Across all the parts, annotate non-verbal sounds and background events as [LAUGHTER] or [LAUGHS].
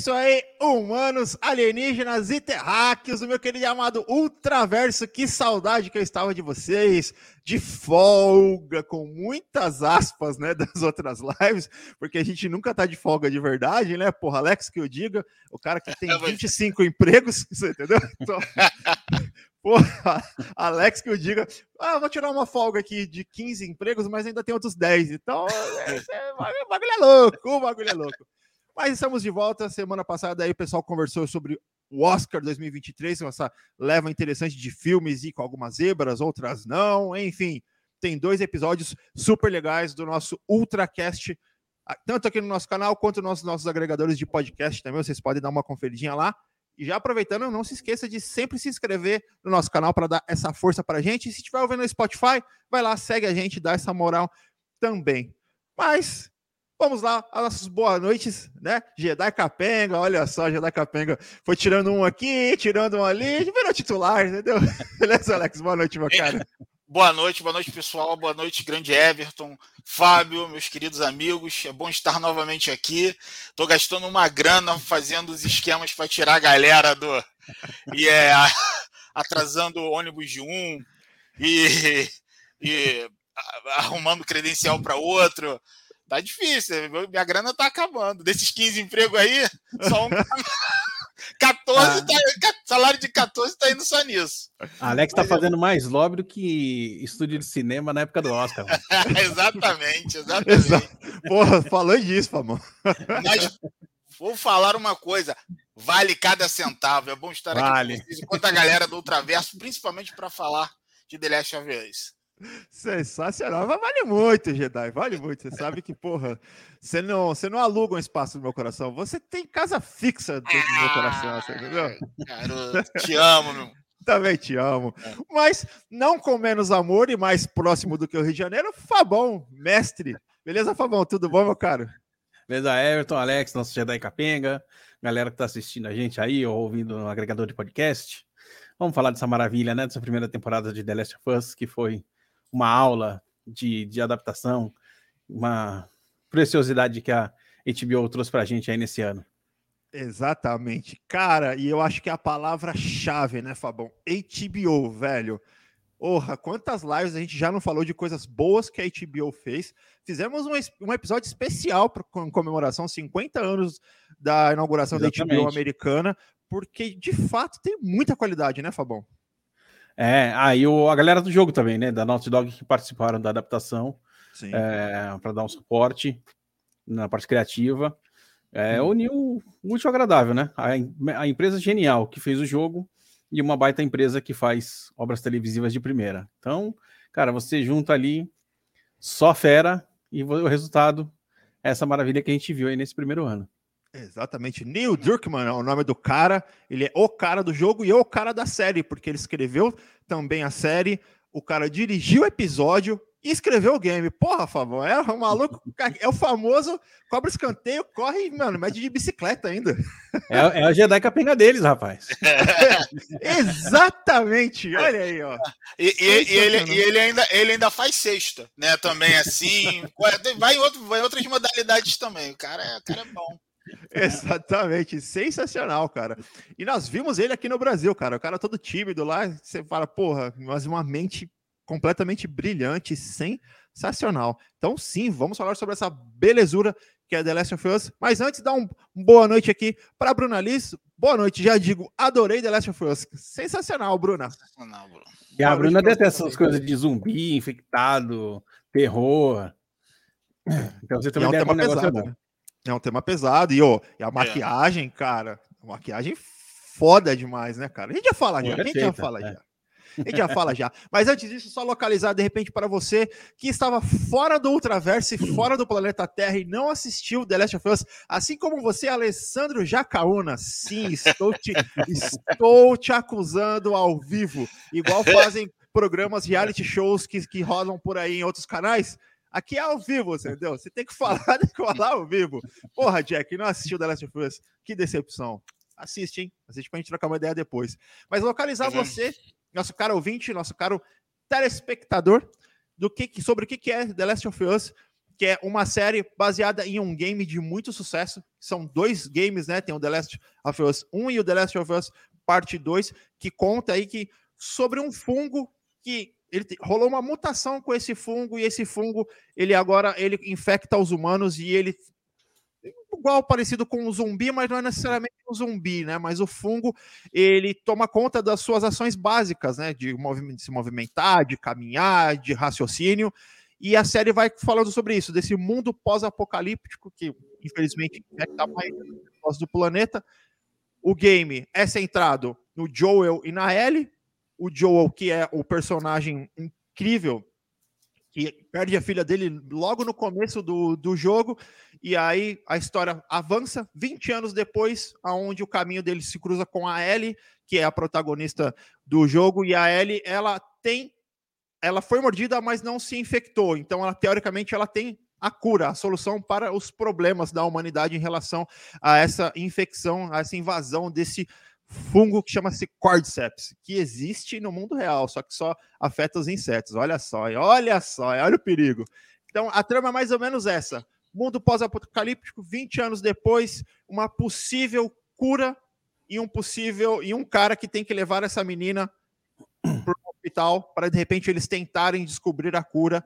isso aí, humanos, alienígenas e terráqueos, o meu querido amado Ultraverso. Que saudade que eu estava de vocês, de folga, com muitas aspas, né, [LAUGHS] das outras lives, porque a gente nunca tá de folga de verdade, né? Porra, Alex que eu diga, o cara que tem 25 empregos, [LAUGHS] você entendeu? Então, [LAUGHS] porra, Alex que eu diga, ah, vou tirar uma folga aqui de 15 empregos, mas ainda tem outros 10. Então, é, é, o bagulho é louco, o bagulho é louco. Mas estamos de volta. Semana passada aí o pessoal conversou sobre o Oscar 2023, essa leva interessante de filmes e com algumas zebras, outras não. Enfim, tem dois episódios super legais do nosso Ultracast, tanto aqui no nosso canal quanto nos nossos agregadores de podcast também. Vocês podem dar uma conferidinha lá. E já aproveitando, não se esqueça de sempre se inscrever no nosso canal para dar essa força para a gente. E se estiver ouvindo no Spotify, vai lá, segue a gente, dá essa moral também. Mas Vamos lá, as nossas boas noites, né? Jedi Capenga, olha só, Jedi Capenga foi tirando um aqui, tirando um ali, [LAUGHS] virou titular, entendeu? [LAUGHS] Beleza, Alex? Boa noite, meu cara. [LAUGHS] Boa noite, boa noite, pessoal. Boa noite, grande Everton, Fábio, meus queridos amigos. É bom estar novamente aqui. Estou gastando uma grana fazendo os esquemas para tirar a galera do. E é atrasando o ônibus de um e, e arrumando credencial para outro Tá difícil, minha grana tá acabando. Desses 15 empregos aí, só um. [LAUGHS] 14 ah. tá, salário de 14 tá indo só nisso. Alex tá fazendo mais lobby do que estúdio de cinema na época do Oscar. [LAUGHS] exatamente, exatamente. Exa Porra, falando disso, Famão. Mas vou falar uma coisa: vale cada centavo. É bom estar vale. aqui com vocês, enquanto a galera do Ultraverso, principalmente para falar de The Last of Us. Sensacional, mas vale muito, Jedi, vale muito. Você sabe que, porra, você não, você não aluga um espaço no meu coração, você tem casa fixa dentro do meu coração, você entendeu? Garoto, te amo, meu. Também te amo. É. Mas não com menos amor e mais próximo do que o Rio de Janeiro, Fabão, mestre. Beleza, Fabão? Tudo bom, meu caro? Beleza, Everton, Alex, nosso Jedi Capenga, galera que tá assistindo a gente aí ou ouvindo no agregador de podcast. Vamos falar dessa maravilha, né? Dessa primeira temporada de The Last of Us, que foi uma aula de, de adaptação, uma preciosidade que a HBO trouxe para a gente aí nesse ano. Exatamente. Cara, e eu acho que é a palavra-chave, né, Fabão? HBO, velho. Porra, quantas lives a gente já não falou de coisas boas que a HBO fez. Fizemos um, um episódio especial para comemoração 50 anos da inauguração Exatamente. da HBO americana, porque de fato tem muita qualidade, né, Fabão? É, aí ah, a galera do jogo também, né? Da Naughty Dog que participaram da adaptação é, para dar um suporte na parte criativa. É, hum. Uniu o útil agradável, né? A, a, empresa genial que fez o jogo e uma baita empresa que faz obras televisivas de primeira. Então, cara, você junta ali só fera e o resultado é essa maravilha que a gente viu aí nesse primeiro ano. Exatamente. Neil Druckmann é o nome do cara. Ele é o cara do jogo e é o cara da série, porque ele escreveu também a série. O cara dirigiu o episódio e escreveu o game. Porra, favor, é o maluco, é o famoso cobra escanteio, corre, mano, mede de bicicleta ainda. É, é a Jedi capenga deles, rapaz. [LAUGHS] exatamente, olha aí, ó. E, e, e, ele, e ele, ainda, ele ainda faz sexta, né? Também assim. Vai em, outro, vai em outras modalidades também. O cara, é, o cara é bom. [LAUGHS] Exatamente, sensacional, cara. E nós vimos ele aqui no Brasil, cara. O cara todo tímido lá, você fala, porra, mas uma mente completamente brilhante, sensacional. Então, sim, vamos falar sobre essa belezura que é The Last of Us. Mas antes, dá um, um boa noite aqui para Bruna Liz. Boa noite, já digo, adorei The Last of Us. Sensacional, Bruna. Sensacional, Bruno. E a Bruna detesta essas coisas de zumbi, infectado, terror. [LAUGHS] Então você também é um tema pesado, né? É um tema pesado. E, ó, e a é. maquiagem, é. cara, a maquiagem foda demais, né, cara? A gente já fala já, a gente já fala é. já. A gente já fala já. Mas antes disso, só localizar de repente para você que estava fora do Ultraverso e fora do planeta Terra e não assistiu The Last of Us, assim como você, Alessandro Jacaúna. Sim, estou te, estou te acusando ao vivo, igual fazem programas reality shows que, que rodam por aí em outros canais. Aqui é ao vivo, entendeu? Você tem que falar, [LAUGHS] que falar ao vivo. Porra, Jack, não assistiu The Last of Us? Que decepção. Assiste, hein? Assiste pra gente trocar uma ideia depois. Mas localizar uhum. você, nosso caro ouvinte, nosso caro telespectador, do que, sobre o que é The Last of Us, que é uma série baseada em um game de muito sucesso. São dois games, né? Tem o The Last of Us 1 e o The Last of Us Parte 2, que conta aí que sobre um fungo que ele rolou uma mutação com esse fungo e esse fungo ele agora ele infecta os humanos e ele igual parecido com um zumbi, mas não é necessariamente um zumbi, né? Mas o fungo ele toma conta das suas ações básicas, né? De, de se movimentar, de caminhar, de raciocínio. E a série vai falando sobre isso, desse mundo pós-apocalíptico que, infelizmente, infecta mais do planeta. O game é centrado no Joel e na Ellie. O Joel, que é o personagem incrível que perde a filha dele logo no começo do, do jogo, e aí a história avança 20 anos depois, aonde o caminho dele se cruza com a Ellie, que é a protagonista do jogo, e a Ellie, ela tem ela foi mordida, mas não se infectou. Então, ela teoricamente ela tem a cura, a solução para os problemas da humanidade em relação a essa infecção, a essa invasão desse fungo que chama-se Cordyceps, que existe no mundo real, só que só afeta os insetos. Olha só, olha só, olha o perigo. Então, a trama é mais ou menos essa. Mundo pós-apocalíptico, 20 anos depois, uma possível cura e um possível e um cara que tem que levar essa menina para o hospital para de repente eles tentarem descobrir a cura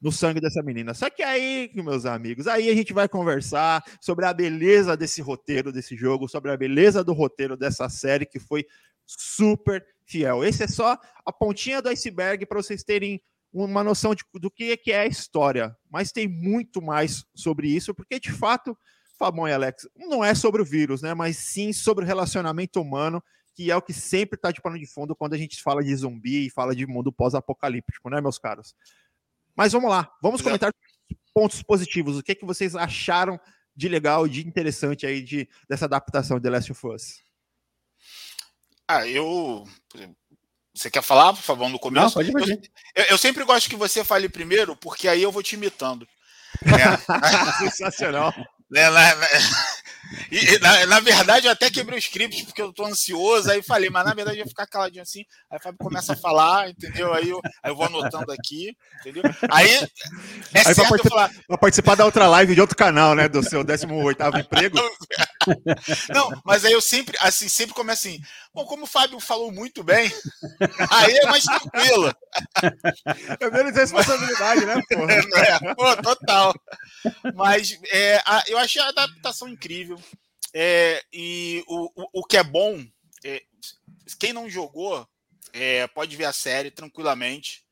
no sangue dessa menina. Só que aí, meus amigos, aí a gente vai conversar sobre a beleza desse roteiro desse jogo, sobre a beleza do roteiro dessa série que foi super fiel. Esse é só a pontinha do iceberg para vocês terem uma noção de, do que é a história. Mas tem muito mais sobre isso, porque de fato, Fabão e Alex, não é sobre o vírus, né? Mas sim sobre o relacionamento humano, que é o que sempre está de pano de fundo quando a gente fala de zumbi e fala de mundo pós-apocalíptico, né, meus caros? Mas vamos lá, vamos comentar pontos positivos. O que, é que vocês acharam de legal, de interessante aí de, dessa adaptação de The Last of Us? Ah, eu. Você quer falar, por favor, no começo? Não, pode eu, eu, sempre gosto que você fale primeiro, porque aí eu vou te imitando. [LAUGHS] É. Sensacional. [LAUGHS] Na, na, e, na, na, verdade, eu até quebrei o script porque eu tô ansioso, aí falei, mas na verdade eu ia ficar caladinho assim. Aí o Fábio começa a falar, entendeu? Aí eu, aí eu vou anotando aqui, entendeu? Aí é aí certo participar, falar... Pra participar da outra live de outro canal, né? Do seu 18 emprego. [LAUGHS] Não, mas aí eu sempre, assim, sempre começo assim. Bom, como o Fábio falou muito bem, [LAUGHS] aí é mais tranquilo. [LAUGHS] É menos responsabilidade, né, porra? É, pô, total. Mas é, a, eu achei a adaptação incrível. É, e o, o, o, que é bom, é, quem não jogou, é, pode ver a série tranquilamente.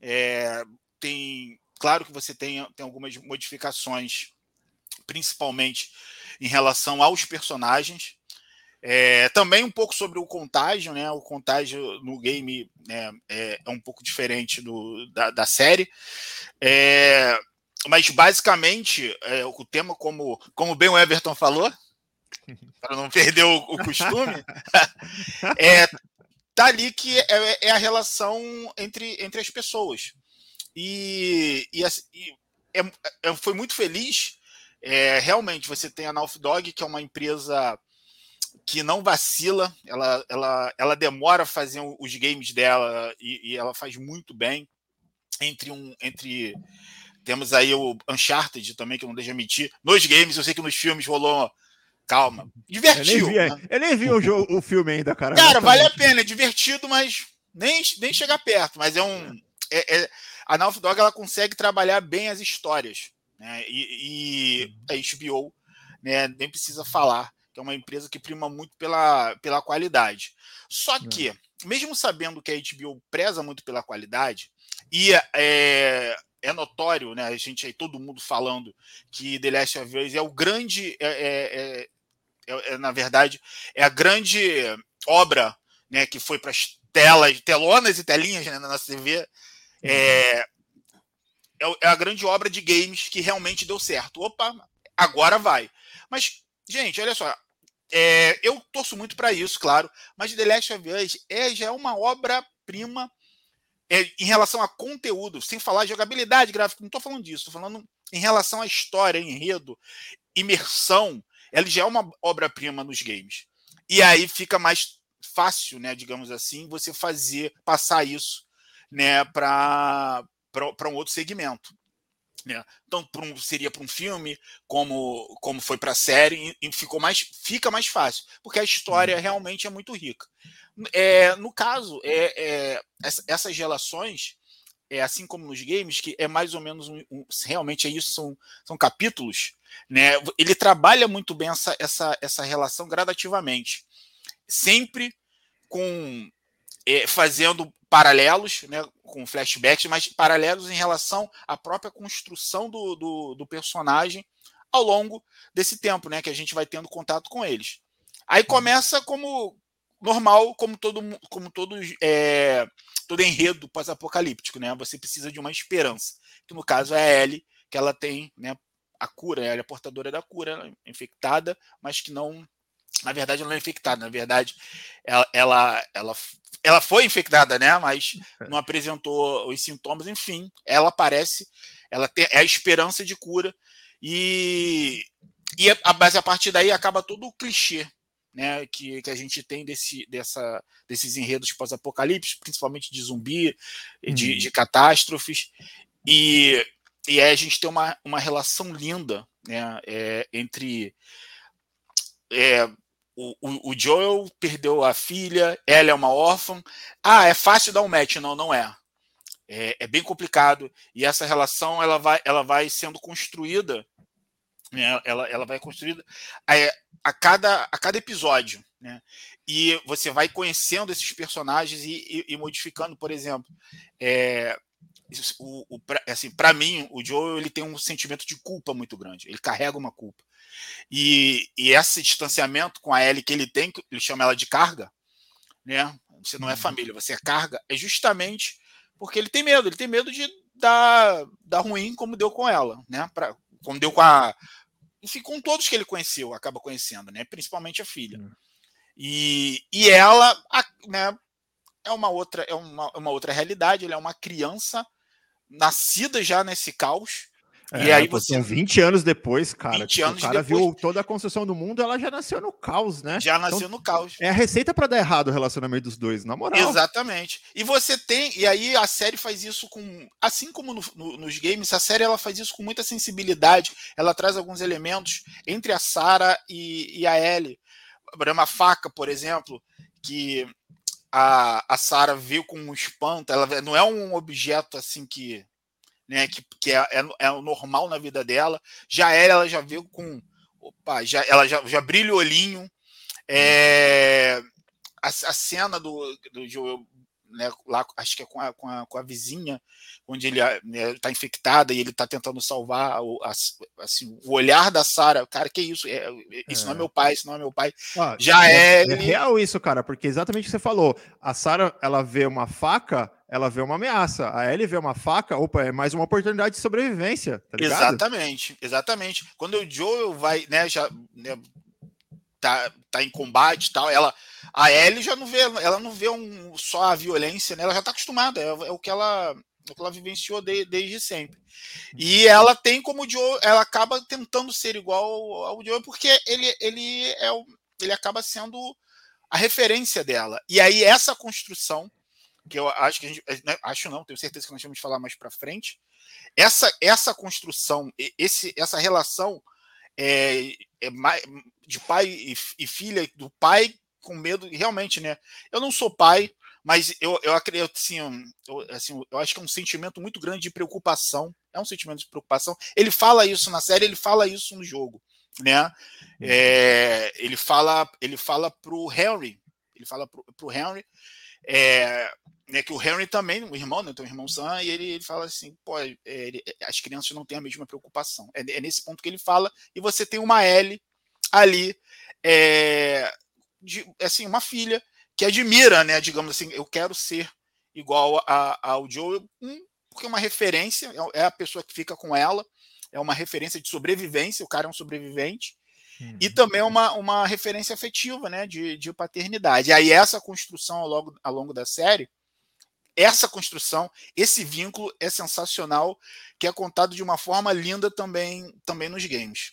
É, tem, claro que você tem, tem algumas modificações, principalmente em relação aos personagens. É, também um pouco sobre o contágio, né? O contágio no game né, é, é, um pouco diferente do, da, da série. É, mas basicamente é, o tema, como, como bem o Everton falou, [LAUGHS] para não perder o, o costume, [LAUGHS] é tá ali que é, é, a relação entre, entre as pessoas. E, e, e é, é, foi muito feliz. É, realmente, você tem a Naughty Dog, que é uma empresa que não vacila, ela, ela, ela demora a fazer os games dela e, e ela faz muito bem. Entre um entre temos aí o Uncharted também, que eu não deixa mentir. Nos games, eu sei que nos filmes rolou. Calma. Divertiu. Eu nem vi, eu nem vi o, jogo, o filme ainda, cara. Cara, vale a pena, é divertido, mas nem, nem chegar perto. Mas é um. É, é, a Naughty Dog ela consegue trabalhar bem as histórias. Né? E, e a HBO né, nem precisa falar, que é uma empresa que prima muito pela, pela qualidade. Só é. que, mesmo sabendo que a HBO preza muito pela qualidade, e é, é notório, né? A gente aí, todo mundo falando que The Last of Us é o grande, é, é, é, é na verdade, é a grande obra, né? Que foi para as telas, telonas e telinhas né, na nossa TV. É, é a grande obra de games que realmente deu certo. Opa, agora vai. Mas, gente, olha só. É, eu torço muito para isso, claro, mas The Last of Us é, já é uma obra-prima é, em relação a conteúdo, sem falar de jogabilidade gráfica, não estou falando disso, estou falando em relação à história, enredo, imersão, ela já é uma obra-prima nos games. E aí fica mais fácil, né, digamos assim, você fazer, passar isso né, para um outro segmento. Né? Tanto um, seria para um filme, como, como foi para a série, e ficou mais, fica mais fácil, porque a história uhum. realmente é muito rica. É, no caso, é, é, essas relações, é assim como nos games, que é mais ou menos um, um, realmente é isso, são, são capítulos, né? Ele trabalha muito bem essa, essa, essa relação gradativamente, sempre com é, fazendo paralelos, né, com flashbacks, mas paralelos em relação à própria construção do, do, do, personagem ao longo desse tempo, né, que a gente vai tendo contato com eles. Aí uhum. começa como normal, como todo, como todo, é, todo enredo pós-apocalíptico, né? Você precisa de uma esperança, que no caso é a Ellie, que ela tem, né, a cura, ela é portadora da cura, é infectada, mas que não na verdade, ela não é infectada. Na verdade, ela, ela, ela, ela foi infectada, né? Mas é. [LAUGHS] não apresentou os sintomas. Enfim, ela aparece, ela tem é a esperança de cura. E, e a, mas a partir daí acaba todo o clichê né, que, que a gente tem desse, dessa, desses enredos pós-apocalipse, principalmente de zumbi, de, uhum. de catástrofes. E, e aí a gente tem uma, uma relação linda né, é, entre é, o, o, Joel perdeu a filha, ela é uma órfã. Ah, é fácil dar um match. Não, não é. É, é bem complicado. E essa relação ela vai, ela vai sendo construída. Né? Ela, ela vai construída a, a, cada, a cada episódio. Né? E você vai conhecendo esses personagens e, e, e modificando, por exemplo. É, o, o, assim, para mim, o Joel ele tem um sentimento de culpa muito grande. Ele carrega uma culpa. E, e esse distanciamento com a Ellie que ele tem, ele chama ela de carga, né? Você não é uhum. família, você é carga, é justamente porque ele tem medo, ele tem medo de dar, dar ruim como deu com ela, né? Pra, como deu com a. Enfim, com todos que ele conheceu, acaba conhecendo, né? Principalmente a filha. Uhum. E, e ela, a, né, é uma outra, é uma, uma outra realidade, ele é uma criança nascida já nesse caos, é, e aí você. 20 anos depois, cara. 20 tipo, anos o cara depois... viu toda a construção do mundo, ela já nasceu no caos, né? Já nasceu então, no caos. É a receita para dar errado o relacionamento dos dois, na moral. Exatamente. E você tem. E aí a série faz isso com. Assim como no, no, nos games, a série ela faz isso com muita sensibilidade. Ela traz alguns elementos entre a Sarah e, e a Ellie. Uma faca, por exemplo, que a, a Sarah viu com um espanto. Ela não é um objeto assim que né, que, que é, é, é o normal na vida dela. Já era, ela já veio com. Opa, já, ela já, já brilha o olhinho. É, a, a cena do, do Joel, né, lá, acho que é com a, com a, com a vizinha, onde ele está né, tá infectada e ele está tentando salvar o, assim, o olhar da Sara. Cara, que isso? É, isso é. não é meu pai, isso não é meu pai. Ah, Já é, é, é. real isso, cara, porque exatamente o que você falou. A Sara, ela vê uma faca ela vê uma ameaça. A Ellie vê uma faca, opa, é mais uma oportunidade de sobrevivência, tá Exatamente, exatamente. Quando o Joel vai, né, já né, tá, tá em combate e tal, ela, a Ellie já não vê, ela não vê um, só a violência, né, ela já tá acostumada, é, é o que ela é o que ela vivenciou de, desde sempre. E ela tem como o Joe, ela acaba tentando ser igual ao Joe, porque ele, ele, é o, ele acaba sendo a referência dela. E aí essa construção que eu acho que a gente. Né, acho não, tenho certeza que nós vamos falar mais para frente. Essa, essa construção, esse, essa relação é, é de pai e, e, filha, do pai com medo, realmente, né? Eu não sou pai, mas eu, eu acredito assim eu, assim, eu acho que é um sentimento muito grande de preocupação. É um sentimento de preocupação. Ele fala isso na série, ele fala isso no jogo, né? É, ele fala, ele fala pro Henry, ele fala pro, pro Henry é, né, que o Henry também, o irmão, né, tem um irmão Sam, e ele, ele fala assim, pô, é, ele, as crianças não têm a mesma preocupação. É, é, nesse ponto que ele fala, e você tem uma Ellie ali, é, de, assim, uma filha que admira, né, digamos assim, eu quero ser igual a, ao Joe, um, porque é uma referência, é, é a pessoa que fica com ela, é uma referência de sobrevivência, o cara é um sobrevivente, Uhum. E também uma, uma referência afetiva, né, de, de paternidade. E aí essa construção ao longo, ao longo da série essa construção, esse vínculo é sensacional, que é contado de uma forma linda também, também nos games.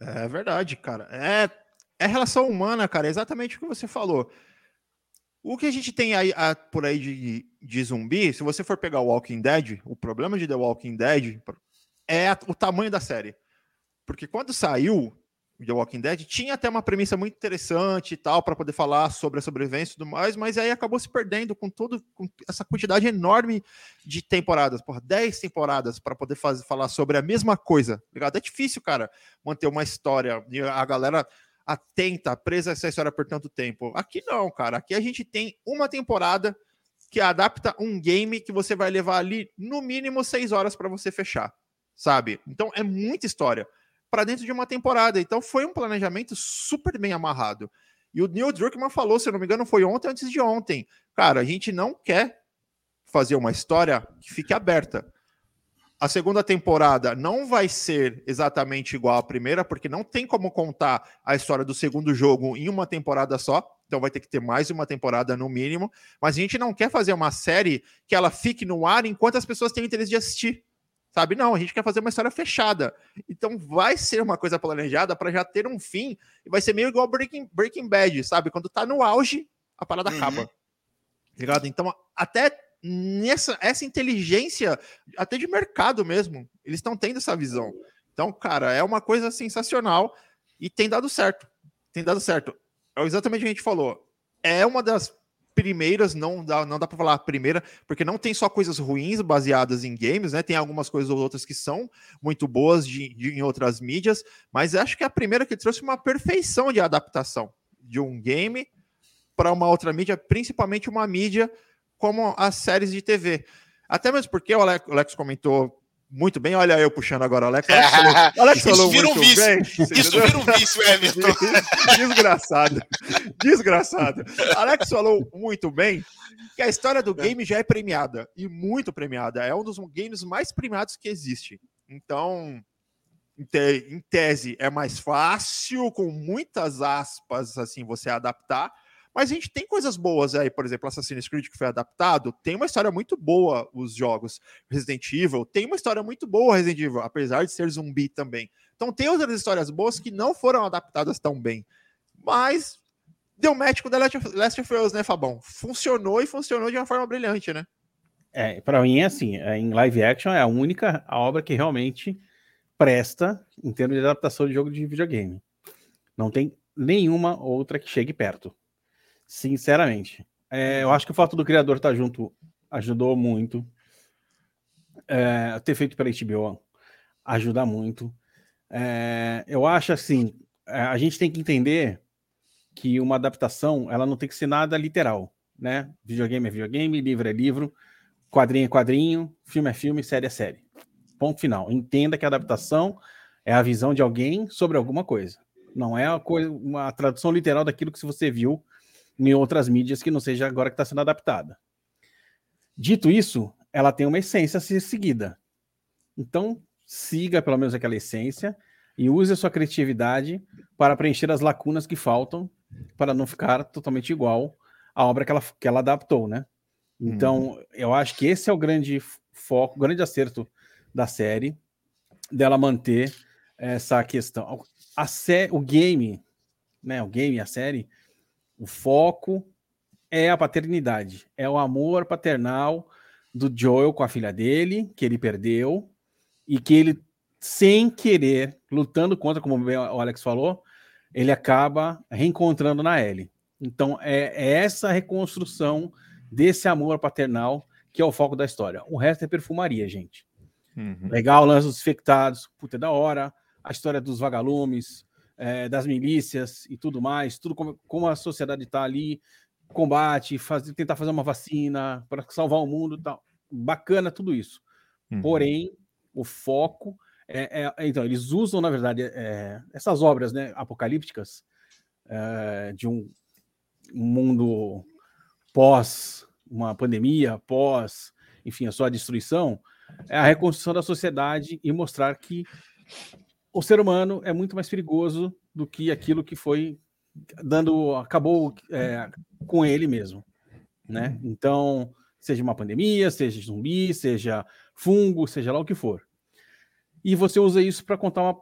É verdade, cara. É, é relação humana, cara, é exatamente o que você falou. O que a gente tem aí a, por aí de, de zumbi, se você for pegar o Walking Dead, o problema de The Walking Dead, é o tamanho da série. Porque quando saiu The Walking Dead, tinha até uma premissa muito interessante e tal, para poder falar sobre a sobrevivência e tudo mais, mas aí acabou se perdendo com todo com essa quantidade enorme de temporadas, por 10 temporadas para poder fazer, falar sobre a mesma coisa. Ligado? É difícil, cara, manter uma história e a galera atenta, presa a essa história por tanto tempo. Aqui não, cara. Aqui a gente tem uma temporada que adapta um game que você vai levar ali no mínimo seis horas para você fechar, sabe? Então é muita história para dentro de uma temporada. Então foi um planejamento super bem amarrado. E o Neil Druckmann falou, se não me engano, foi ontem antes de ontem. Cara, a gente não quer fazer uma história que fique aberta a segunda temporada não vai ser exatamente igual à primeira, porque não tem como contar a história do segundo jogo em uma temporada só. Então vai ter que ter mais uma temporada no mínimo. Mas a gente não quer fazer uma série que ela fique no ar enquanto as pessoas têm interesse de assistir. Sabe? Não, a gente quer fazer uma história fechada. Então vai ser uma coisa planejada para já ter um fim. E vai ser meio igual Breaking, Breaking Bad, sabe? Quando tá no auge, a parada uhum. acaba. Ligado? Então, até nessa essa inteligência, até de mercado mesmo. Eles estão tendo essa visão. Então, cara, é uma coisa sensacional e tem dado certo. Tem dado certo. É exatamente o que a gente falou. É uma das primeiras, não dá, não dá para falar a primeira, porque não tem só coisas ruins baseadas em games, né? Tem algumas coisas ou outras que são muito boas de, de, em outras mídias, mas acho que é a primeira que trouxe uma perfeição de adaptação de um game para uma outra mídia, principalmente uma mídia como as séries de TV. Até mesmo porque o Alex, o Alex comentou muito bem, olha eu puxando agora o Alex. Alex falou, [LAUGHS] Alex falou vira um vício. Bem, Isso vira um vício, Everton. [LAUGHS] Desgraçado. Desgraçado. Alex falou muito bem que a história do game já é premiada. E muito premiada. É um dos games mais premiados que existe. Então, em tese, é mais fácil, com muitas aspas, assim, você adaptar. Mas a gente tem coisas boas aí, por exemplo, Assassin's Creed que foi adaptado, tem uma história muito boa os jogos. Resident Evil tem uma história muito boa Resident Evil, apesar de ser zumbi também. Então tem outras histórias boas que não foram adaptadas tão bem. Mas deu match com The Last of, Us, né, Fabão? Funcionou e funcionou de uma forma brilhante, né? É, para mim é assim, é, em live action é a única obra que realmente presta em termos de adaptação de jogo de videogame. Não tem nenhuma outra que chegue perto. Sinceramente. É, eu acho que o fato do criador estar tá junto ajudou muito. É, ter feito pela HBO ajuda muito. É, eu acho assim, é, a gente tem que entender que uma adaptação ela não tem que ser nada literal, né? Videogame é videogame, livro é livro, quadrinho é quadrinho, filme é filme, série é série. Ponto final. Entenda que a adaptação é a visão de alguém sobre alguma coisa. Não é uma, coisa, uma tradução literal daquilo que você viu em outras mídias que não seja agora que está sendo adaptada. Dito isso, ela tem uma essência a ser seguida. Então, siga pelo menos aquela essência e use a sua criatividade para preencher as lacunas que faltam para não ficar totalmente igual à obra que ela, que ela adaptou, né? Então, hum. eu acho que esse é o grande foco, o grande acerto da série, dela manter essa questão. A sé, o game, né? O game, a série, o foco é a paternidade, é o amor paternal do Joel com a filha dele, que ele perdeu, e que ele, sem querer, lutando contra, como o Alex falou, ele acaba reencontrando na Ellie. Então, é, é essa reconstrução desse amor paternal que é o foco da história. O resto é perfumaria, gente. Uhum. Legal, o lance dos infectados, puta, é da hora. A história dos vagalumes, é, das milícias e tudo mais, tudo como, como a sociedade está ali, combate, fazer, tentar fazer uma vacina para salvar o mundo, tal. bacana tudo isso. Uhum. Porém, o foco é, é, então eles usam na verdade é, essas obras, né, apocalípticas é, de um, um mundo pós uma pandemia, pós, enfim, a sua destruição, é a reconstrução da sociedade e mostrar que o ser humano é muito mais perigoso do que aquilo que foi dando, acabou é, com ele mesmo, né? Então, seja uma pandemia, seja zumbi, seja fungo, seja lá o que for. E você usa isso para contar uma,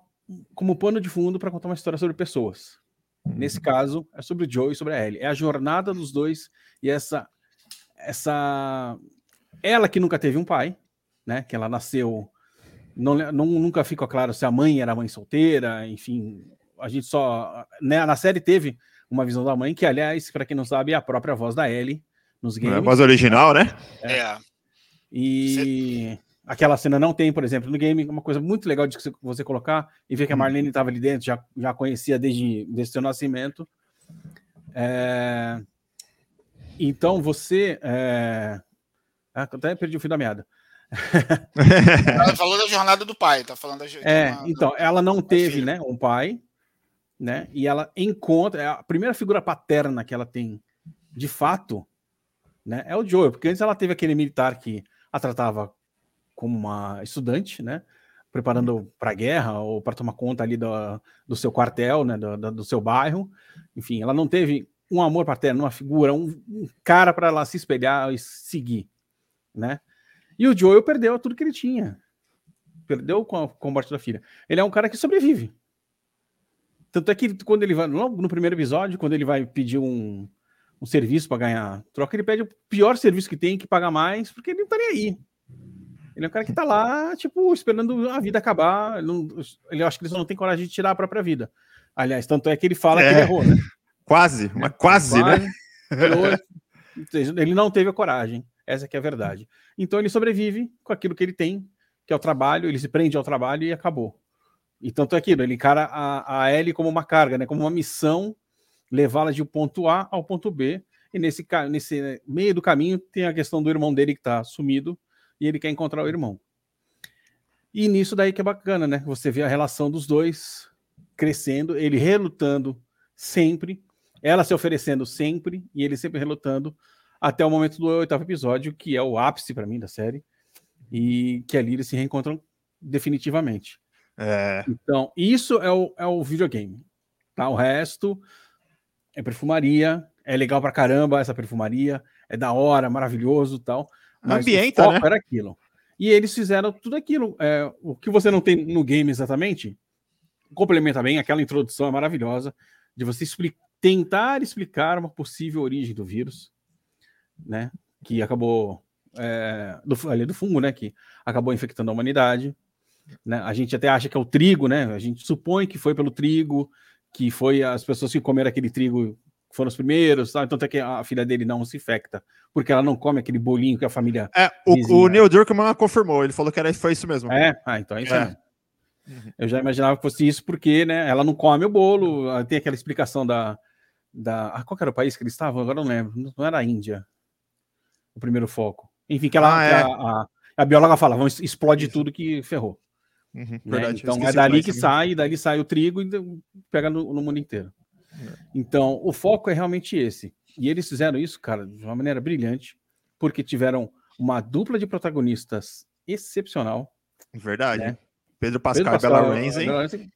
como pano de fundo para contar uma história sobre pessoas. Nesse caso, é sobre o Joe e sobre a Ellie. É a jornada dos dois e essa essa ela que nunca teve um pai, né? Que ela nasceu Não, não, nunca ficou claro se a mãe era mãe solteira, enfim. A gente só. Né, na série teve uma visão da mãe, que, aliás, para quem não sabe, é a própria voz da Ellie nos games. É a voz original, né? É. é. E. Você aquela cena não tem, por exemplo, no game, uma coisa muito legal de você colocar e ver que a hum. Marlene estava ali dentro, já, já conhecia desde, desde seu nascimento. É... Então você. É... Ah, até perdi o fim da meada. [LAUGHS] ela falou da jornada do pai, tá falando da É, então, ela não teve, né, um pai, né? E ela encontra é a primeira figura paterna que ela tem, de fato, né, é o Joe, porque antes ela teve aquele militar que a tratava como uma estudante, né? Preparando para a guerra ou para tomar conta ali do, do seu quartel, né? Do, do, seu bairro. Enfim, ela não teve um amor paterno, uma figura, um, um cara para ela se espelhar e seguir, né? E o Joel perdeu tudo que ele tinha. Perdeu com, a, com a morte da filha. Ele é um cara que sobrevive. Tanto é que quando ele vai, no primeiro episódio, quando ele vai pedir um, um serviço para ganhar troca, ele pede o pior serviço que tem, que paga mais, porque ele não tá nem aí. Ele é um cara que tá lá, tipo, esperando a vida acabar. Ele, não, ele acho que ele só não tem coragem de tirar a própria vida. Aliás, tanto é que ele fala é, que ele errou, né? Quase, mas quase, quase né? [LAUGHS] ele não teve a coragem. Essa que é a verdade. Então ele sobrevive com aquilo que ele tem, que é o trabalho, ele se prende ao trabalho e acabou. E tanto é aquilo, ele encara a, a Ellie como uma carga, né? Como uma missão, levá-la de um ponto A ao ponto B. E nesse, nesse meio do caminho tem a questão do irmão dele que está sumido, e ele quer encontrar o irmão. E nisso daí que é bacana, né? Você vê a relação dos dois crescendo, ele relutando sempre, ela se oferecendo sempre e ele sempre relutando até o momento do oitavo episódio, que é o ápice para mim da série, e que ali eles se reencontram definitivamente. É. Então, isso é o, é o videogame. Tá? O resto é perfumaria, é legal pra caramba essa perfumaria, é da hora, maravilhoso tal. Mas Ambienta, né? era aquilo. E eles fizeram tudo aquilo. É, o que você não tem no game exatamente, complementa bem, aquela introdução é maravilhosa, de você explicar, tentar explicar uma possível origem do vírus, né? Que acabou. É, do, ali do fungo, né? Que acabou infectando a humanidade. Né? A gente até acha que é o trigo, né? A gente supõe que foi pelo trigo, que foi as pessoas que comeram aquele trigo foram os primeiros, sabe? tanto é que a filha dele não se infecta, porque ela não come aquele bolinho que a família. É, o, o Neil Druckmann confirmou, ele falou que era, foi isso mesmo. É, ah, então é isso é. Uhum. Eu já imaginava que fosse isso, porque né, ela não come o bolo, tem aquela explicação da. da ah, qual era o país que eles estavam? Agora não lembro, não era a Índia, o primeiro foco. Enfim, que ela, ah, é. a, a, a, bióloga fala, vamos, explode isso. tudo que ferrou. Uhum, né? Então é dali que sai, dali sai o trigo e pega no, no mundo inteiro. Então, o foco é realmente esse. E eles fizeram isso, cara, de uma maneira brilhante, porque tiveram uma dupla de protagonistas excepcional. Verdade. Né? Pedro Pascal, Pedro Pascal e Bella Ramsey.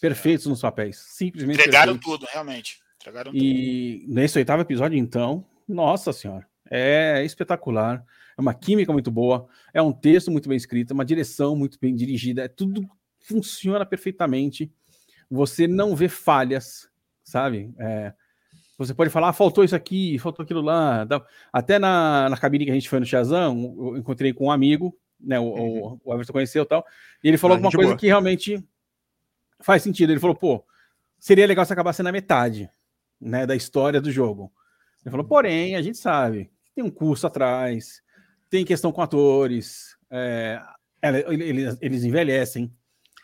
Perfeitos nos papéis. Simplesmente Entregaram perfeitos. tudo, realmente. Entregaram e tudo. nesse oitavo episódio, então, nossa senhora, é espetacular. É uma química muito boa, é um texto muito bem escrito, uma direção muito bem dirigida, é tudo funciona perfeitamente. Você não vê falhas, sabe? É, você pode falar, ah, faltou isso aqui, faltou aquilo lá. Até na, na cabine que a gente foi no Shazam, eu encontrei com um amigo, né? O, uhum. o Everton conheceu e tal, e ele falou ah, alguma coisa boa. que realmente faz sentido. Ele falou, pô, seria legal se acabasse na metade, né, da história do jogo. Ele falou, porém, a gente sabe tem um curso atrás, tem questão com atores, é, eles, eles envelhecem.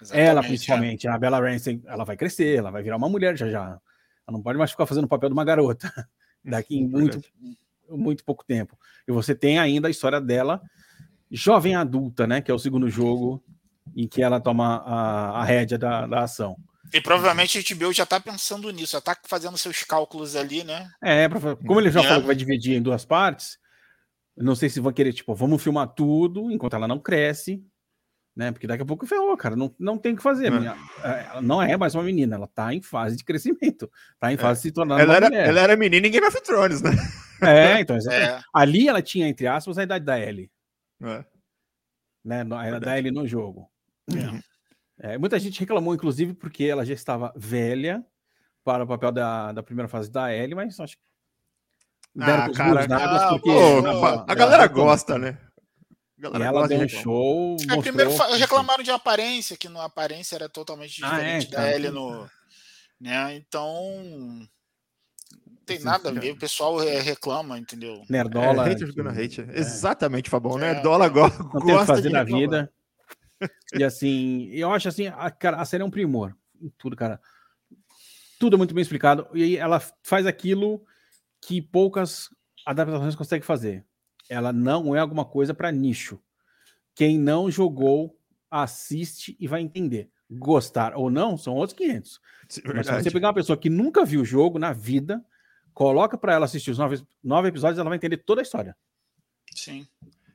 Exatamente, ela, principalmente, é. a Bella Ramsey, ela vai crescer, ela vai virar uma mulher já já. Ela não pode mais ficar fazendo o papel de uma garota daqui em muito, muito pouco tempo. E você tem ainda a história dela, jovem adulta, né? Que é o segundo jogo em que ela toma a, a rédea da, da ação. E provavelmente a HBO já está pensando nisso, já está fazendo seus cálculos ali, né? É, como ele já é. falou que vai dividir em duas partes, não sei se vão querer, tipo, vamos filmar tudo enquanto ela não cresce, né? Porque daqui a pouco ferrou, cara. Não, não tem o que fazer. É. Ela não é mais uma menina, ela tá em fase de crescimento, tá em é. fase é. de se tornar ela era, mulher. Ela era menina em Game of Thrones, né? É, então, [LAUGHS] é. ali ela tinha, entre aspas, a idade da Ellie. É. Né? Era da Ellie no jogo. Uhum. É, muita gente reclamou, inclusive, porque ela já estava velha para o papel da, da primeira fase da Ellie, mas acho que ah, cara, porque, a, a galera gosta, né? E ela deu um show. É, primeiro reclamaram de aparência, que a aparência era totalmente diferente ah, é, da Ellie no. Né? Então. Não tem nada a ver, o pessoal reclama, entendeu? Nerdola. É, hater jogando hate. É. Exatamente, Fabão. É, Nerdola gosta. Não tem o que fazer na vida. E assim, eu acho assim, a, cara, a série é um primor. Tudo, cara. Tudo é muito bem explicado. E aí ela faz aquilo que poucas adaptações conseguem fazer. Ela não é alguma coisa para nicho. Quem não jogou, assiste e vai entender. Gostar ou não, são outros 500. Mas se você pegar uma pessoa que nunca viu o jogo na vida, coloca para ela assistir os nove, nove episódios, ela vai entender toda a história. Sim.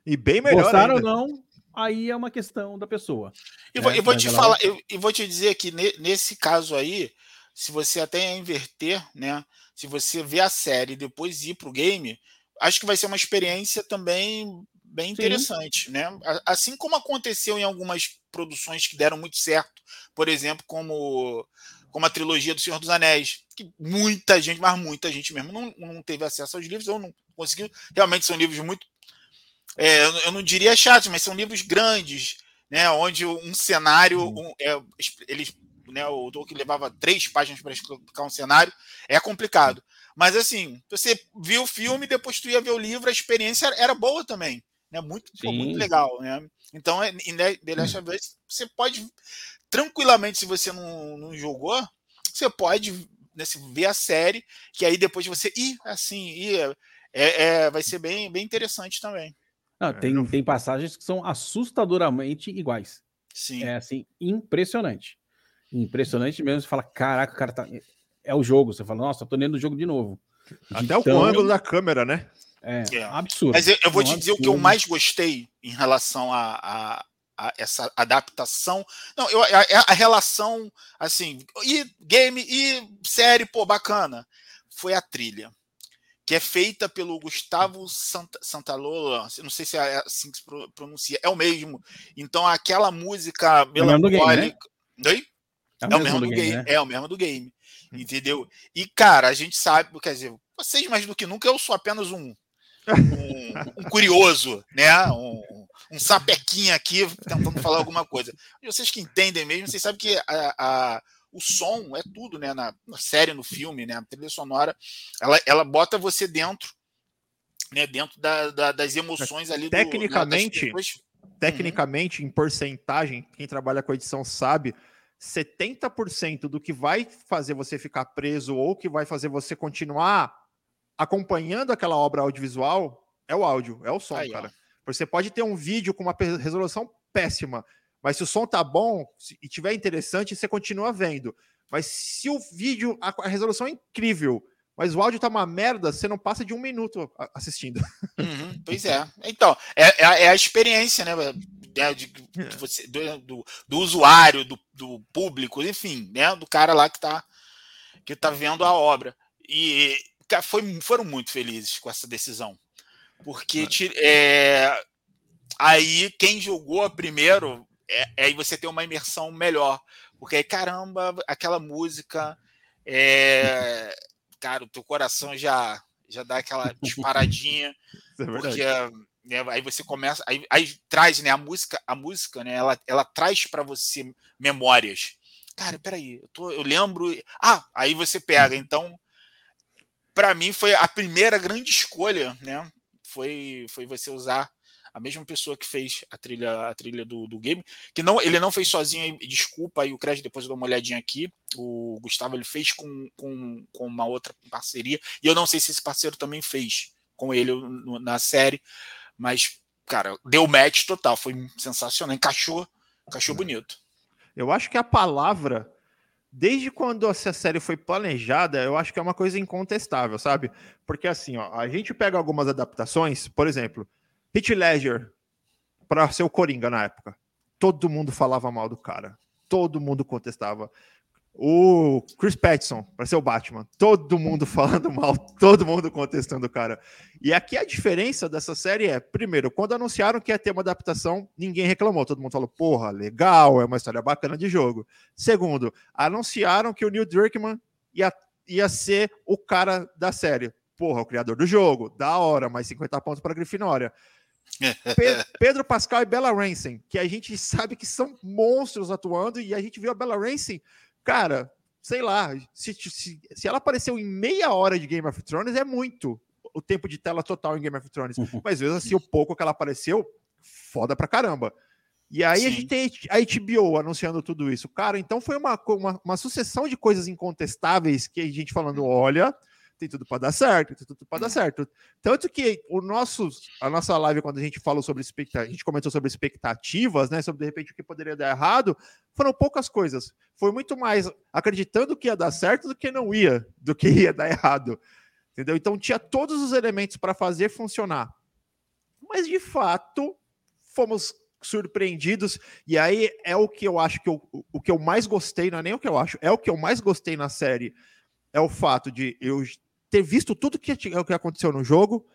E bem melhor. Gostaram ou não, aí é uma questão da pessoa. E vou, né? vou te ela... falar, eu, eu, vou te dizer que ne, nesse caso aí, se você até inverter, né? Se você ver a série e depois ir para o game, acho que vai ser uma experiência também bem interessante, Sim. né? Assim como aconteceu em algumas produções que deram muito certo, por exemplo, como como a trilogia do Senhor dos Anéis, que muita gente, mas muita gente mesmo não, não teve acesso aos livros ou não conseguiu. Realmente são livros muito é, eu não diria chatos, mas são livros grandes, né? Onde um cenário, um, é, eles, né? O Tolkien levava três páginas para explicar um cenário, é complicado. Mas assim, você viu o filme, depois tu ia ver o livro, a experiência era boa também, né? Muito, pô, muito legal, né? Então, em The Last of Us, você pode tranquilamente, se você não, não jogou, você pode né, ver a série, que aí depois você ir assim, ir, é, é, vai ser bem, bem interessante também. Não, tem, tem passagens que são assustadoramente iguais. Sim. É assim, impressionante. Impressionante mesmo. Você fala, caraca, o cara tá. É o jogo. Você fala, nossa, tô lendo o jogo de novo. Até o ângulo da câmera, né? É, é. absurdo. Mas eu, eu vou te dizer absurdo. o que eu mais gostei em relação a, a, a essa adaptação. Não, eu, a, a, relação, assim, e game e série, pô, bacana. Foi a trilha que é feita pelo Gustavo Santa, Santalola, não sei se é assim que se pronuncia, é o mesmo. Então aquela música melancólica. É o mesmo do game, né? É, é o mesmo do game, game. Né? é o mesmo do game. Entendeu? E, cara, a gente sabe, quer dizer, vocês mais do que nunca, eu sou apenas um, um, um curioso, né? Um, um sapequinha aqui tentando falar alguma coisa. Vocês que entendem mesmo, vocês sabem que a, a o som é tudo, né? Na, na, série, no filme, né? A trilha sonora, ela, ela bota você dentro, né? Dentro da, da, das emoções ali. Tecnicamente, do, tecnicamente, uhum. em porcentagem, quem trabalha com edição sabe, 70% do que vai fazer você ficar preso ou que vai fazer você continuar acompanhando aquela obra audiovisual é o áudio, é o som, Aí, cara. Ó. Você pode ter um vídeo com uma resolução péssima, mas se o som tá bom e tiver interessante, você continua vendo. Mas se o vídeo, a, a resolução é incrível, mas o áudio tá uma merda, você não passa de um minuto assistindo. Uhum, pois é. Então, é, é, é a experiência, né? É, de, de é. você, do, do, do, usuário, do, do, público, enfim, né? Do cara lá que tá, que tá vendo a obra. E foi, foram muito felizes com essa decisão. Porque é, aí quem jogou primeiro é, é, aí você tem uma imersão melhor. Porque aí, caramba, aquela música. É, [LAUGHS] cara, o teu coração já, já dá aquela disparadinha. [LAUGHS] é porque né, aí você começa. Aí, aí, traz, né? A música, a música, né? Ela, ela traz para você memórias. Cara, peraí, eu, tô, eu lembro. Ah, aí você pega. Então, para mim, foi a primeira grande escolha, né? Foi, foi você usar a mesma pessoa que fez a trilha, a trilha do, do game, que não, ele não fez sozinho, desculpa aí o crédito, depois eu dou uma olhadinha aqui. O Gustavo ele fez com, com, com uma outra parceria, e eu não sei se esse parceiro também fez com ele na série, mas, cara, deu match total, foi sensacional, encaixou, encaixou bonito. Eu acho que a palavra desde quando essa série foi planejada, eu acho que é uma coisa incontestável, sabe? Porque assim, ó, a gente pega algumas adaptações, por exemplo, Hit Ledger para ser o Coringa na época. Todo mundo falava mal do cara. Todo mundo contestava. O Chris Pattinson para ser o Batman. Todo mundo [LAUGHS] falando mal, todo mundo contestando o cara. E aqui a diferença dessa série é, primeiro, quando anunciaram que ia ter uma adaptação, ninguém reclamou. Todo mundo falou, porra, legal, é uma história bacana de jogo. Segundo, anunciaram que o Neil Druckmann ia, ia ser o cara da série. Porra, o criador do jogo, da hora, mais 50 pontos para Grifinória Pedro Pascal e Bella Ramsey, que a gente sabe que são monstros atuando, e a gente viu a Bella Ramsey, cara, sei lá, se, se, se ela apareceu em meia hora de Game of Thrones, é muito o tempo de tela total em Game of Thrones. Uhum. Mas mesmo assim, o pouco que ela apareceu, foda pra caramba. E aí Sim. a gente tem a HBO anunciando tudo isso. Cara, então foi uma, uma, uma, sucessão de coisas incontestáveis que a gente falando, olha, tem tudo para dar certo, tem tudo para dar certo. Tanto que o nosso, a nossa live, quando a gente falou sobre expectativas, a gente comentou sobre expectativas, né? Sobre de repente o que poderia dar errado, foram poucas coisas. Foi muito mais acreditando que ia dar certo do que não ia, do que ia dar errado. Entendeu? Então tinha todos os elementos para fazer funcionar. Mas de fato, fomos surpreendidos, e aí é o que eu acho que eu, o que eu mais gostei, não é nem o que eu acho, é o que eu mais gostei na série, é o fato de eu ter visto tudo que, o que aconteceu no jogo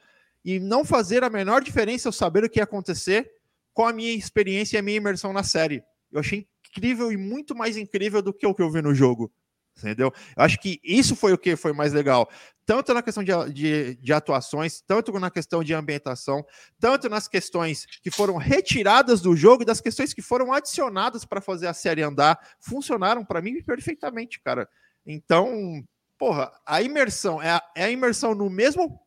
e não fazer a menor diferença eu saber o que ia acontecer com a minha experiência e a minha imersão na série. Eu achei incrível e muito mais incrível do que o que eu vi no jogo. Entendeu? Eu acho que isso foi o que foi mais legal. Tanto na questão de, de, de, atuações, tanto na questão de ambientação, tanto nas questões que foram retiradas do jogo e das questões que foram adicionadas para fazer a série andar, funcionaram para mim perfeitamente, cara. Então, porra, a imersão é a, é a imersão no mesmo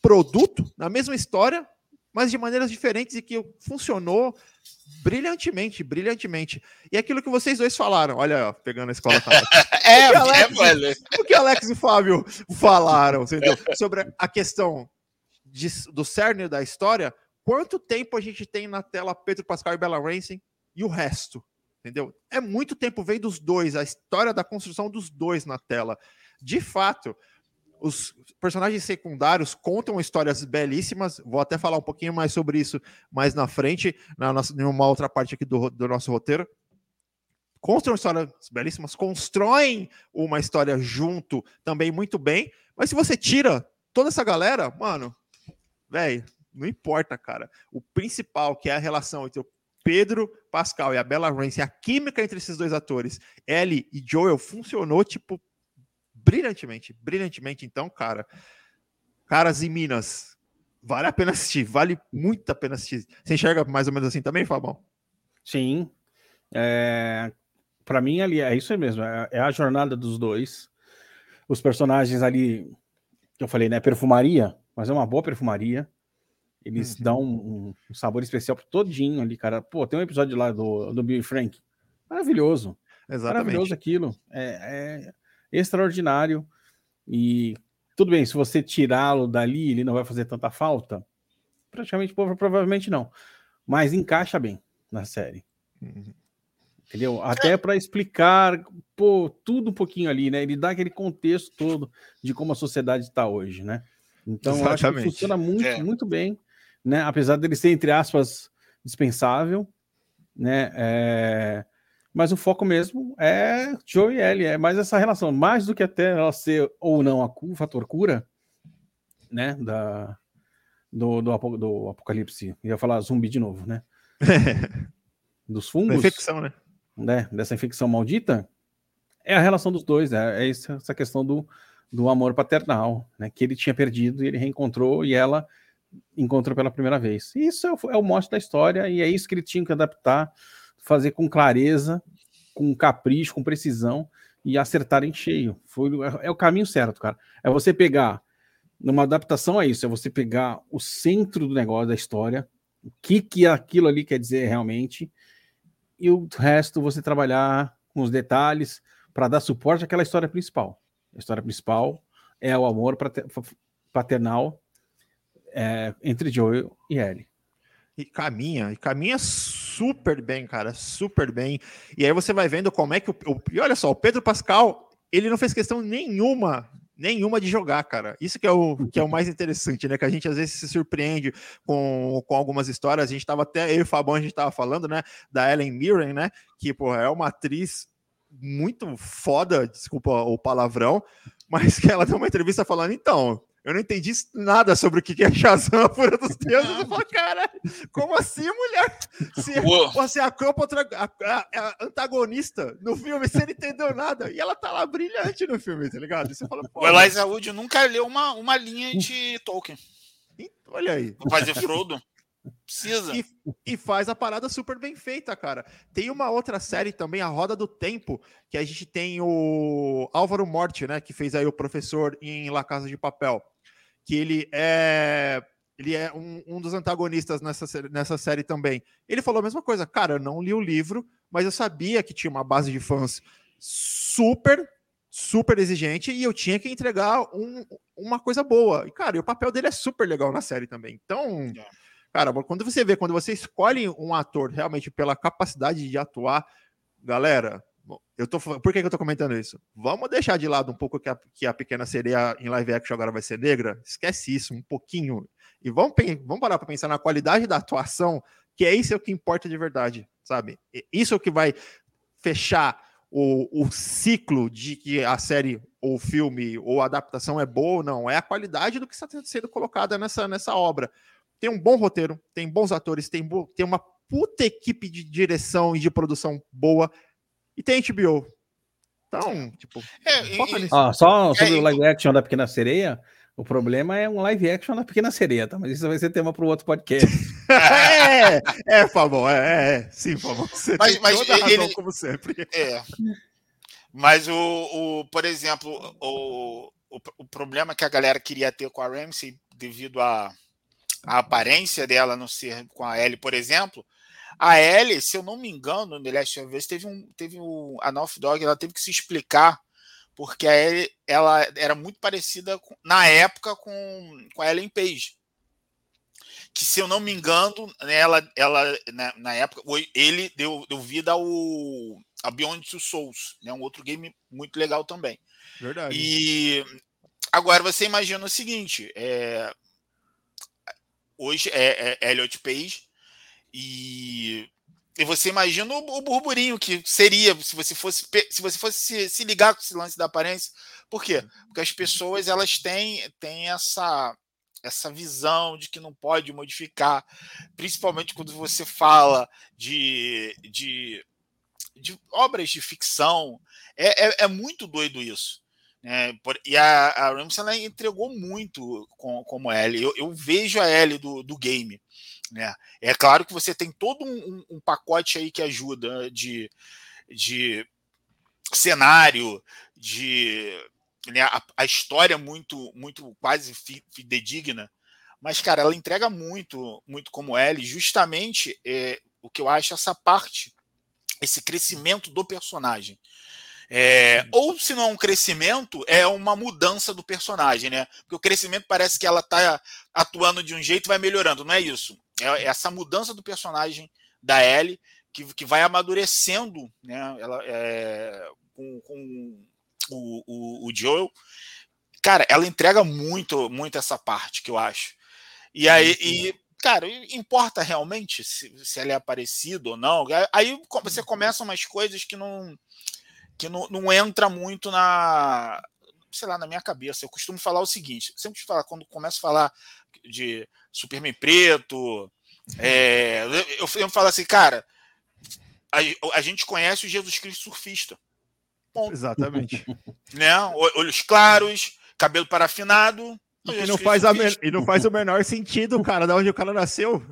produto, na mesma história, mas de maneiras diferentes e que funcionou brilhantemente, brilhantemente. E é aquilo que vocês dois falaram, olha, pegando a escola. [LAUGHS] é, o Alex, é, o que Alex e Fábio falaram, entendeu? Sobre a questão de, do cerne da história, quanto tempo a gente tem na tela Pedro Pascal e Bella Racing e o resto, entendeu? É muito tempo vem dos dois, a história da construção dos dois na tela. De fato, os personagens secundários contam histórias belíssimas. Vou até falar um pouquinho mais sobre isso mais na frente, na nossa, em uma outra parte aqui do, do nosso roteiro. Constroem histórias belíssimas, constroem uma história junto também muito bem. Mas se você tira toda essa galera, mano, velho, não importa, cara. O principal, que é a relação entre o Pedro Pascal e a Bella Ramsey, a química entre esses dois atores, Ellie e Joel, funcionou, tipo, brilhantemente, brilhantemente. Então, cara, Caras e Minas, vale a pena assistir, vale muito a pena assistir. Você enxerga mais ou menos assim também, Fabão? Sim. É... Para mim, ali é isso mesmo, é, é a jornada dos dois. Os personagens ali, que eu falei, né? Perfumaria, mas é uma boa perfumaria. Eles uhum. dão um, um, sabor especial pro todinho ali, cara. Pô, tem um episódio lá do, do Bill Frank. Maravilhoso. Exatamente. Maravilhoso aquilo. É, é, extraordinário. E tudo bem, se você tirá-lo dali, ele não vai fazer tanta falta? Praticamente, provavelmente não. Mas encaixa bem na série. Uhum. Entendeu? Até para explicar pô, tudo um pouquinho ali, né? Ele dá aquele contexto todo de como a sociedade está hoje, né? Então, Exatamente. acho que funciona muito, é. muito bem, né? Apesar dele ser, entre aspas, dispensável, né? É mas o foco mesmo é Joe e Ellie, é mais essa relação, mais do que até ela ser ou não a o fator cura, né, da, do, do, do apocalipse, ia falar zumbi de novo, né, [LAUGHS] dos fungos, da infecção, né? né, dessa infecção maldita, é a relação dos dois, é, é essa questão do, do amor paternal, né, que ele tinha perdido e ele reencontrou e ela encontrou pela primeira vez. Isso é o, é o mote da história e é isso que ele tinha que adaptar fazer com clareza, com capricho, com precisão e acertar em cheio. Foi, é, é o caminho certo, cara. É você pegar, numa adaptação a isso, é você pegar o centro do negócio, da história, o que, que aquilo ali quer dizer realmente, e o resto você trabalhar com os detalhes para dar suporte àquela história principal. A história principal é o amor paternal é, entre Joel e Ellie. E caminha, e caminha super bem, cara, super bem. E aí você vai vendo como é que o, e olha só, o Pedro Pascal, ele não fez questão nenhuma nenhuma de jogar, cara. Isso que é o que é o mais interessante, né? Que a gente às vezes se surpreende com, com algumas histórias. A gente tava até eu e o Fabão a gente tava falando, né, da Ellen Mirren, né, que pô, é uma atriz muito foda, desculpa o palavrão, [LAUGHS] mas que ela deu uma entrevista falando, então, eu não entendi nada sobre o que é Shazam, [LAUGHS] a Fúria dos Deuses. Eu falo, cara, como assim, mulher? Se você é a Cleopatra, a, antagonista no filme, você não entendeu nada. E ela tá lá brilhante no filme, tá ligado? você fala, o Elijah Wood nunca leu uma, uma linha de Tolkien. Olha aí. Vou fazer Frodo. Precisa. E, e, faz a parada super bem feita, cara. Tem uma outra série também, A Roda do Tempo, que a gente tem o Álvaro Morte, né? Que fez aí o professor em La Casa de Papel. Que ele é. Ele é um, um dos antagonistas nessa, nessa série também. Ele falou a mesma coisa. Cara, eu não li o livro, mas eu sabia que tinha uma base de fãs super super exigente e eu tinha que entregar um, uma coisa boa. E, cara, e o papel dele é super legal na série também. Então, é. cara, quando você vê, quando você escolhe um ator realmente pela capacidade de atuar, galera, eu tô por que, que eu tô comentando isso? Vamos deixar de lado um pouco que a, que a pequena sereia em live action agora vai ser negra? Esquece isso um pouquinho. E vamos, vamos parar para pensar na qualidade da atuação, que é isso é o que importa de verdade, sabe? Isso é o que vai fechar o, o ciclo de que a série ou filme ou adaptação é boa ou não, é a qualidade do que está sendo colocada nessa, nessa obra. Tem um bom roteiro, tem bons atores, tem, tem uma puta equipe de direção e de produção boa, e tem HBO. Então, tipo, é, e, ah, só sobre é, o live action da Pequena Sereia, o problema é um live action da Pequena Sereia, tá? Mas isso vai ser tema para o outro podcast. é, é, favor, é, é, sim, por favor. Você mas, tem mas toda ele, razão, como sempre. É. Mas o, o por exemplo, o, o, o, problema que a galera queria ter com a Ramsey, devido à, à aparência dela não ser com a Ellie, por exemplo, a Ellie, se eu não me engano, no The Last of Us, teve um, teve um, a Naughty Dog, ela teve que se explicar porque a Ellie, ela era muito parecida com, na época com, com a Ellen Page. Que, se eu não me engano, ela, ela na, né, na época, ele deu, deu vida ao a Beyond Two Souls, né, um outro game muito legal também. Verdade. E agora você imagina o seguinte: é, hoje é, é Elliot Page e e você imagina o, o, burburinho que seria se você fosse se você fosse se, se, ligar com esse lance da aparência. Por quê? Porque as pessoas elas têm, têm essa essa visão de que não pode modificar, principalmente quando você fala de, de, de obras de ficção. É, é, é muito doido isso. Né? E a, a Ramsey entregou muito com, como Ellie. Eu, eu vejo a Ellie do, do game. Né? É claro que você tem todo um, um pacote aí que ajuda de, de cenário, de né, a, a, história muito, muito quase fidedigna, mas cara, ela entrega muito, muito como L, justamente é, o que eu acho essa parte, esse crescimento do personagem. É, ou se não é um crescimento, é uma mudança do personagem, né? Porque o crescimento parece que ela está atuando de um jeito e vai melhorando, não é isso? É essa mudança do personagem da Ellie que, que vai amadurecendo, né? Ela, é, com, com o, o, o Joel. Cara, ela entrega muito, muito essa parte que eu acho. E aí, e, cara, importa realmente se, se ela é aparecida ou não. Aí você começa umas coisas que não que não, não entra muito na, sei lá, na minha cabeça. Eu costumo falar o seguinte: sempre falar, quando começo a falar de Superman preto, é, eu, eu falo assim, cara, a, a, gente conhece o Jesus Cristo surfista. Exatamente. Né? Olhos claros, cabelo parafinado. E não, faz a, e não faz o menor sentido, cara, da onde o cara nasceu.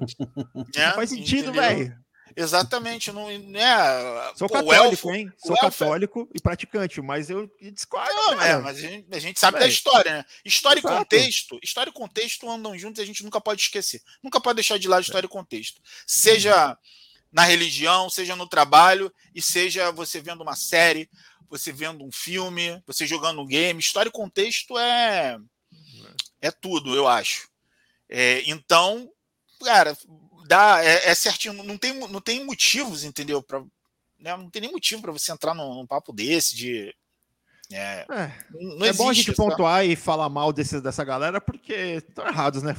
É, não faz sentido, velho. Exatamente, não, é. Sou católico, elfo, hein? Sou católico e praticante, mas eu discordo. Não, é, mas a gente, a gente sabe da história, né? História Exato. e contexto, história e contexto andam juntos e a gente nunca pode esquecer. Nunca pode deixar de lado história e contexto. Seja na religião, seja no trabalho, e seja você vendo uma série, você vendo um filme, você jogando um game. História e contexto é, é tudo, eu acho. É, então, cara, dá, é, é, certinho, não tem, não tem motivos, entendeu? Pra, né, não tem nem motivo para você entrar num, num, papo desse de. É, é, não é bom a gente pontuar e falar mal desse, dessa galera porque estão errados, né?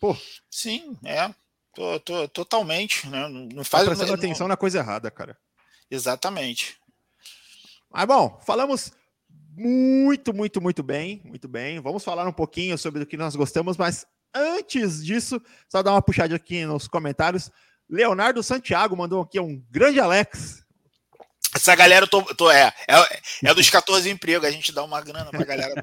Pô. Sim, é. Tô, tô, totalmente, né? Não faz. Tá prestando não, atenção na coisa errada, cara. Exatamente. Mas bom, falamos muito, muito, muito bem, muito bem. Vamos falar um pouquinho sobre o que nós gostamos, mas Antes disso, só dar uma puxada aqui nos comentários. Leonardo Santiago mandou aqui um grande Alex. Essa galera tô, tô, é, é, é dos 14 empregos, a gente dá uma grana pra galera.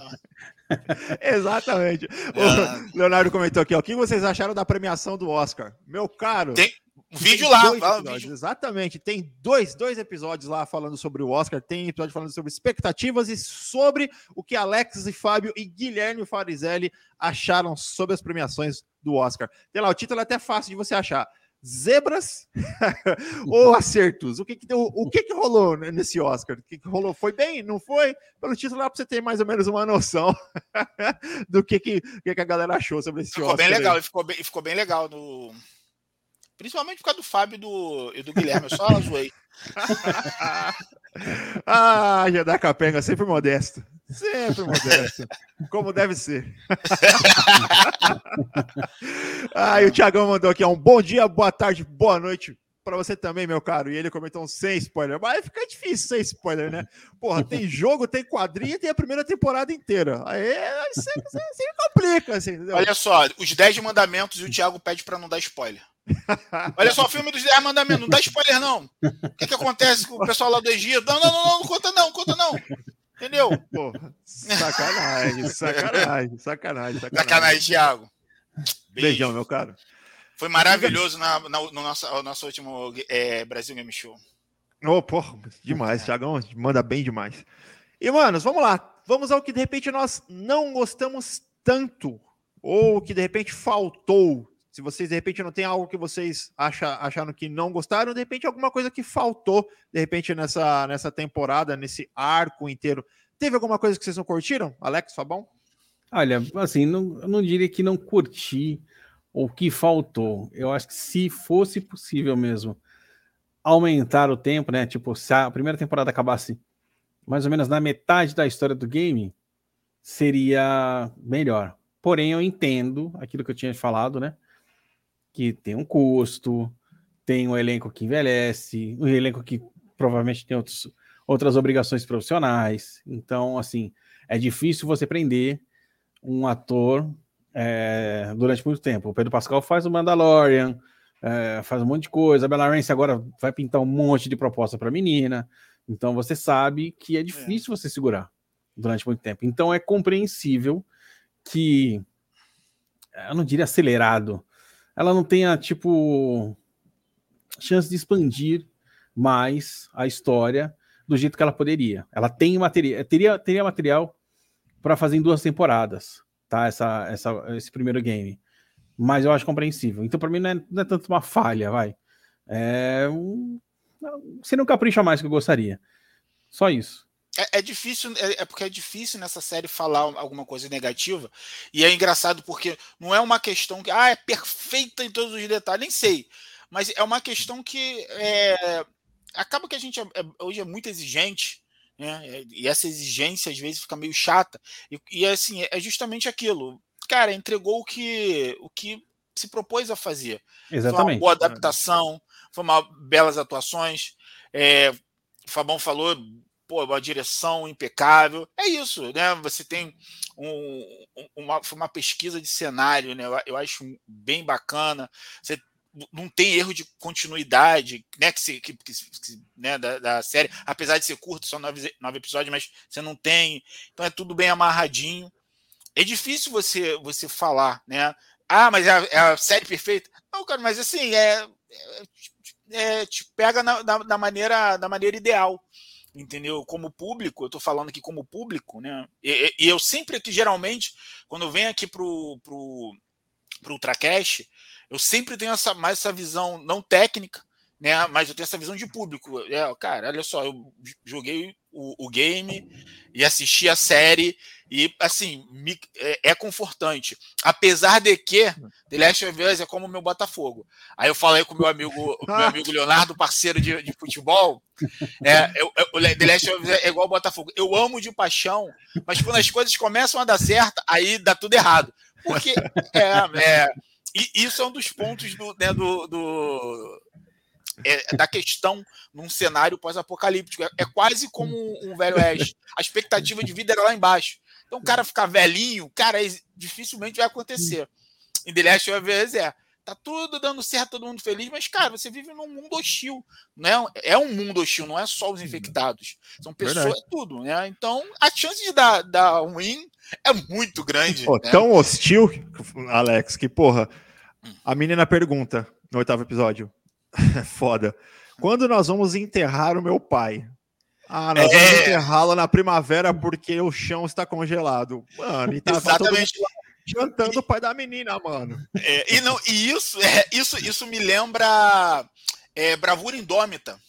[LAUGHS] Exatamente. É. O Leonardo comentou aqui, ó, o que vocês acharam da premiação do Oscar? Meu caro. Tem um vídeo lá. Fala, vídeo. Exatamente. Tem dois, dois episódios lá falando sobre o Oscar. Tem episódio falando sobre expectativas e sobre o que Alex e Fábio e Guilherme Farizelli acharam sobre as premiações do Oscar. Tem lá, o título é até fácil de você achar zebras [LAUGHS] ou acertos? O que que, deu, o que que rolou nesse Oscar? O que, que rolou? Foi bem? Não foi? Pelo título lá para você ter mais ou menos uma noção [LAUGHS] do que que, que que a galera achou sobre esse ficou Oscar. Bem legal, ficou bem, ficou bem legal no principalmente por causa do Fábio e do, e do Guilherme, eu só [LAUGHS] zoei. [LAUGHS] ah, já dá capenga, sempre modesto. Sempre modesto. Como deve ser. [LAUGHS] ah, e o Thiagão mandou aqui: um bom dia, boa tarde, boa noite para você também, meu caro. E ele comentou um sem spoiler. Mas fica difícil sem spoiler, né? Porra, tem jogo, tem quadrinha, tem a primeira temporada inteira. Aí você, complica, assim, entendeu? Olha só, os 10 mandamentos e o Thiago pede para não dar spoiler. Olha só o filme dos 10 mandamentos, não dá spoiler, não. O que, que acontece com o pessoal lá do Egito? Não, não, não, não, não conta não, conta não. Entendeu? Porra, sacanagem, [LAUGHS] sacanagem, sacanagem, sacanagem. Sacanagem, Thiago. Beijo. Beijão, meu caro. Foi maravilhoso na, na, no nosso, nosso último é, Brasil Game Show. Oh, porra, demais. Thiagão manda bem demais. E, manos, vamos lá. Vamos ao que de repente nós não gostamos tanto. Ou que de repente faltou. Se vocês de repente não tem algo que vocês acha, acharam que não gostaram, de repente alguma coisa que faltou, de repente nessa, nessa temporada, nesse arco inteiro. Teve alguma coisa que vocês não curtiram? Alex, Fabão? Olha, assim, não, não diria que não curti o que faltou. Eu acho que se fosse possível mesmo aumentar o tempo, né? Tipo, se a primeira temporada acabasse mais ou menos na metade da história do game, seria melhor. Porém, eu entendo aquilo que eu tinha falado, né? Que tem um custo, tem um elenco que envelhece, um elenco que provavelmente tem outros, outras obrigações profissionais. Então, assim, é difícil você prender um ator é, durante muito tempo. O Pedro Pascal faz o Mandalorian, é, faz um monte de coisa. A Bella Ramsey agora vai pintar um monte de proposta para a menina. Então, você sabe que é difícil é. você segurar durante muito tempo. Então, é compreensível que, eu não diria acelerado, ela não tenha, tipo, chance de expandir mais a história do jeito que ela poderia. Ela tem material, teria, teria material para fazer em duas temporadas, tá? Essa, essa, esse primeiro game. Mas eu acho compreensível. Então, para mim, não é, não é, tanto uma falha, vai. É um, você não capricha mais que eu gostaria. Só isso. É, é, difícil, é, é, porque é difícil nessa série falar alguma coisa negativa. E é engraçado porque não é uma questão que ah, é perfeita em todos os detalhes, nem sei. Mas é uma questão que é, acaba que a gente é, é hoje é muito exigente, né? E essa exigência às vezes fica meio chata. E, e assim, é justamente aquilo. Cara, entregou o que, o que se propôs a fazer. Exatamente. Foi uma boa adaptação, foi uma belas atuações. É, o Fabão falou pô, uma direção impecável. É isso, né? Você tem um, uma, uma pesquisa de cenário, né? Eu, acho bem bacana. Você não tem erro de continuidade, né? Que, se, que, que né, da, da, série, apesar de ser curto, são nove, nove episódios, mas você não tem. Então é tudo bem amarradinho. É difícil você você falar, né? Ah, mas é a, é a série perfeita. Não, cara, mas assim, é, é, é te pega na, na, na, maneira, da maneira ideal entendeu? Como público, eu estou falando aqui como público, né? E, e, eu sempre aqui, geralmente, quando eu venho aqui pro, pro, pro Ultracast, eu sempre tenho essa, mais essa visão não técnica, né? Mas eu tenho essa visão de público. É, cara, olha só, eu joguei o, o game e assisti a série e assim me, é, é, confortante. Apesar de que The Last of Us é como o meu Botafogo. Aí eu falei com o meu amigo, o meu [LAUGHS] amigo Leonardo, parceiro de, de futebol. É, eu, eu, The Last of Us é igual o Botafogo. Eu amo de paixão, mas quando as coisas começam a dar certo, aí dá tudo errado. Porque é, é e isso é um dos pontos do, né, do, do é, da questão num cenário pós-apocalíptico. É, é, quase como um, um velho oeste. A expectativa de vida era lá embaixo. Então o cara ficar velhinho, cara, dificilmente vai acontecer. Em The Last of Us é. tá tudo dando certo, todo mundo feliz, mas, cara, você vive num mundo hostil, né? É um mundo hostil, não é só os infectados. São pessoas, Verdade. tudo, né? Então, a chance de dar, dar um win é muito grande. Pô, né? Tão hostil, Alex, que, porra, a menina pergunta no oitavo episódio. [LAUGHS] Foda. Quando nós vamos enterrar o meu pai? Ah, nós é... vamos enterrá-lo na primavera porque o chão está congelado. Mano, e tá Exatamente. jantando o pai da menina, mano. É, e, não, e isso, é, isso, isso me lembra é, Bravura Indômita,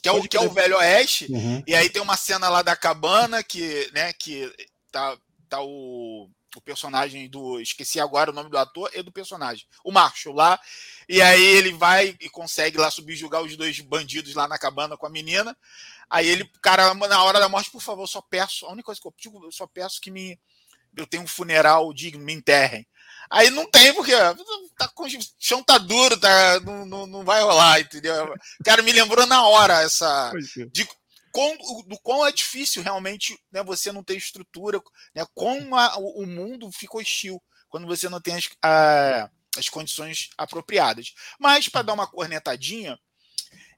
que é o, que é o Velho Oeste. Uhum. E aí tem uma cena lá da cabana que, né, que tá, tá o, o personagem do. Esqueci agora o nome do ator e do personagem. O Marshall lá. E aí ele vai e consegue lá subjugar os dois bandidos lá na cabana com a menina. Aí ele, cara, na hora da morte, por favor, só peço, a única coisa que eu digo, eu só peço que me eu tenha um funeral digno, me enterrem. Aí não tem, porque tá com, o chão tá duro, tá, não, não, não vai rolar, entendeu? Cara, me lembrou na hora essa. É. De, com, do quão é difícil realmente né, você não ter estrutura, né, como a, o, mundo fica hostil quando você não tem as, a, as condições apropriadas. Mas, para dar uma cornetadinha,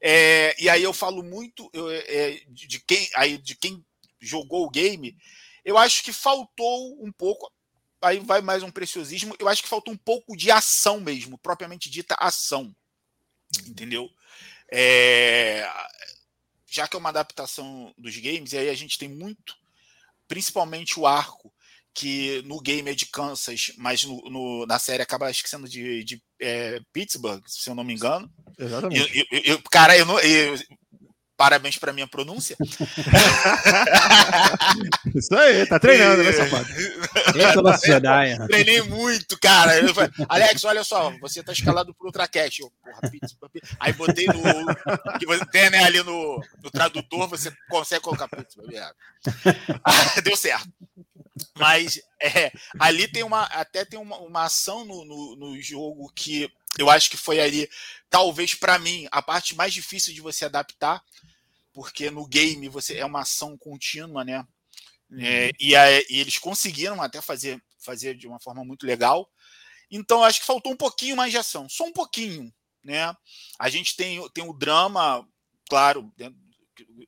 é, e aí eu falo muito eu, é, de, quem, aí, de quem jogou o game, eu acho que faltou um pouco. Aí vai mais um preciosismo. Eu acho que faltou um pouco de ação mesmo, propriamente dita ação. Entendeu? É, já que é uma adaptação dos games, e aí a gente tem muito, principalmente o arco que no game é de Kansas, mas no, no na série acaba esquecendo de, de é, Pittsburgh, se eu não me engano. Exatamente. Eu, eu, eu, cara, eu, não, parabéns para minha pronúncia. [LAUGHS] Isso aí, tá treinando, né, safado? Eita, Treinei muito, cara. Falei, Alex, olha só, você tá escalado pro Ultracast. Eu, porra, Pittsburgh. Aí botei no. Que você tem, né, ali no, no tradutor, você consegue colocar Pittsburgh. [LAUGHS] Deu certo. Mas é, ali tem uma. Até tem uma, uma ação no, no, no jogo que eu acho que foi ali, talvez para mim, a parte mais difícil de você adaptar, porque no game você é uma ação contínua, né? É, uhum. e, a, e, eles conseguiram até fazer, fazer de uma forma muito legal. Então acho que faltou um pouquinho mais de ação, só um pouquinho, né? A gente tem, tem o drama, claro,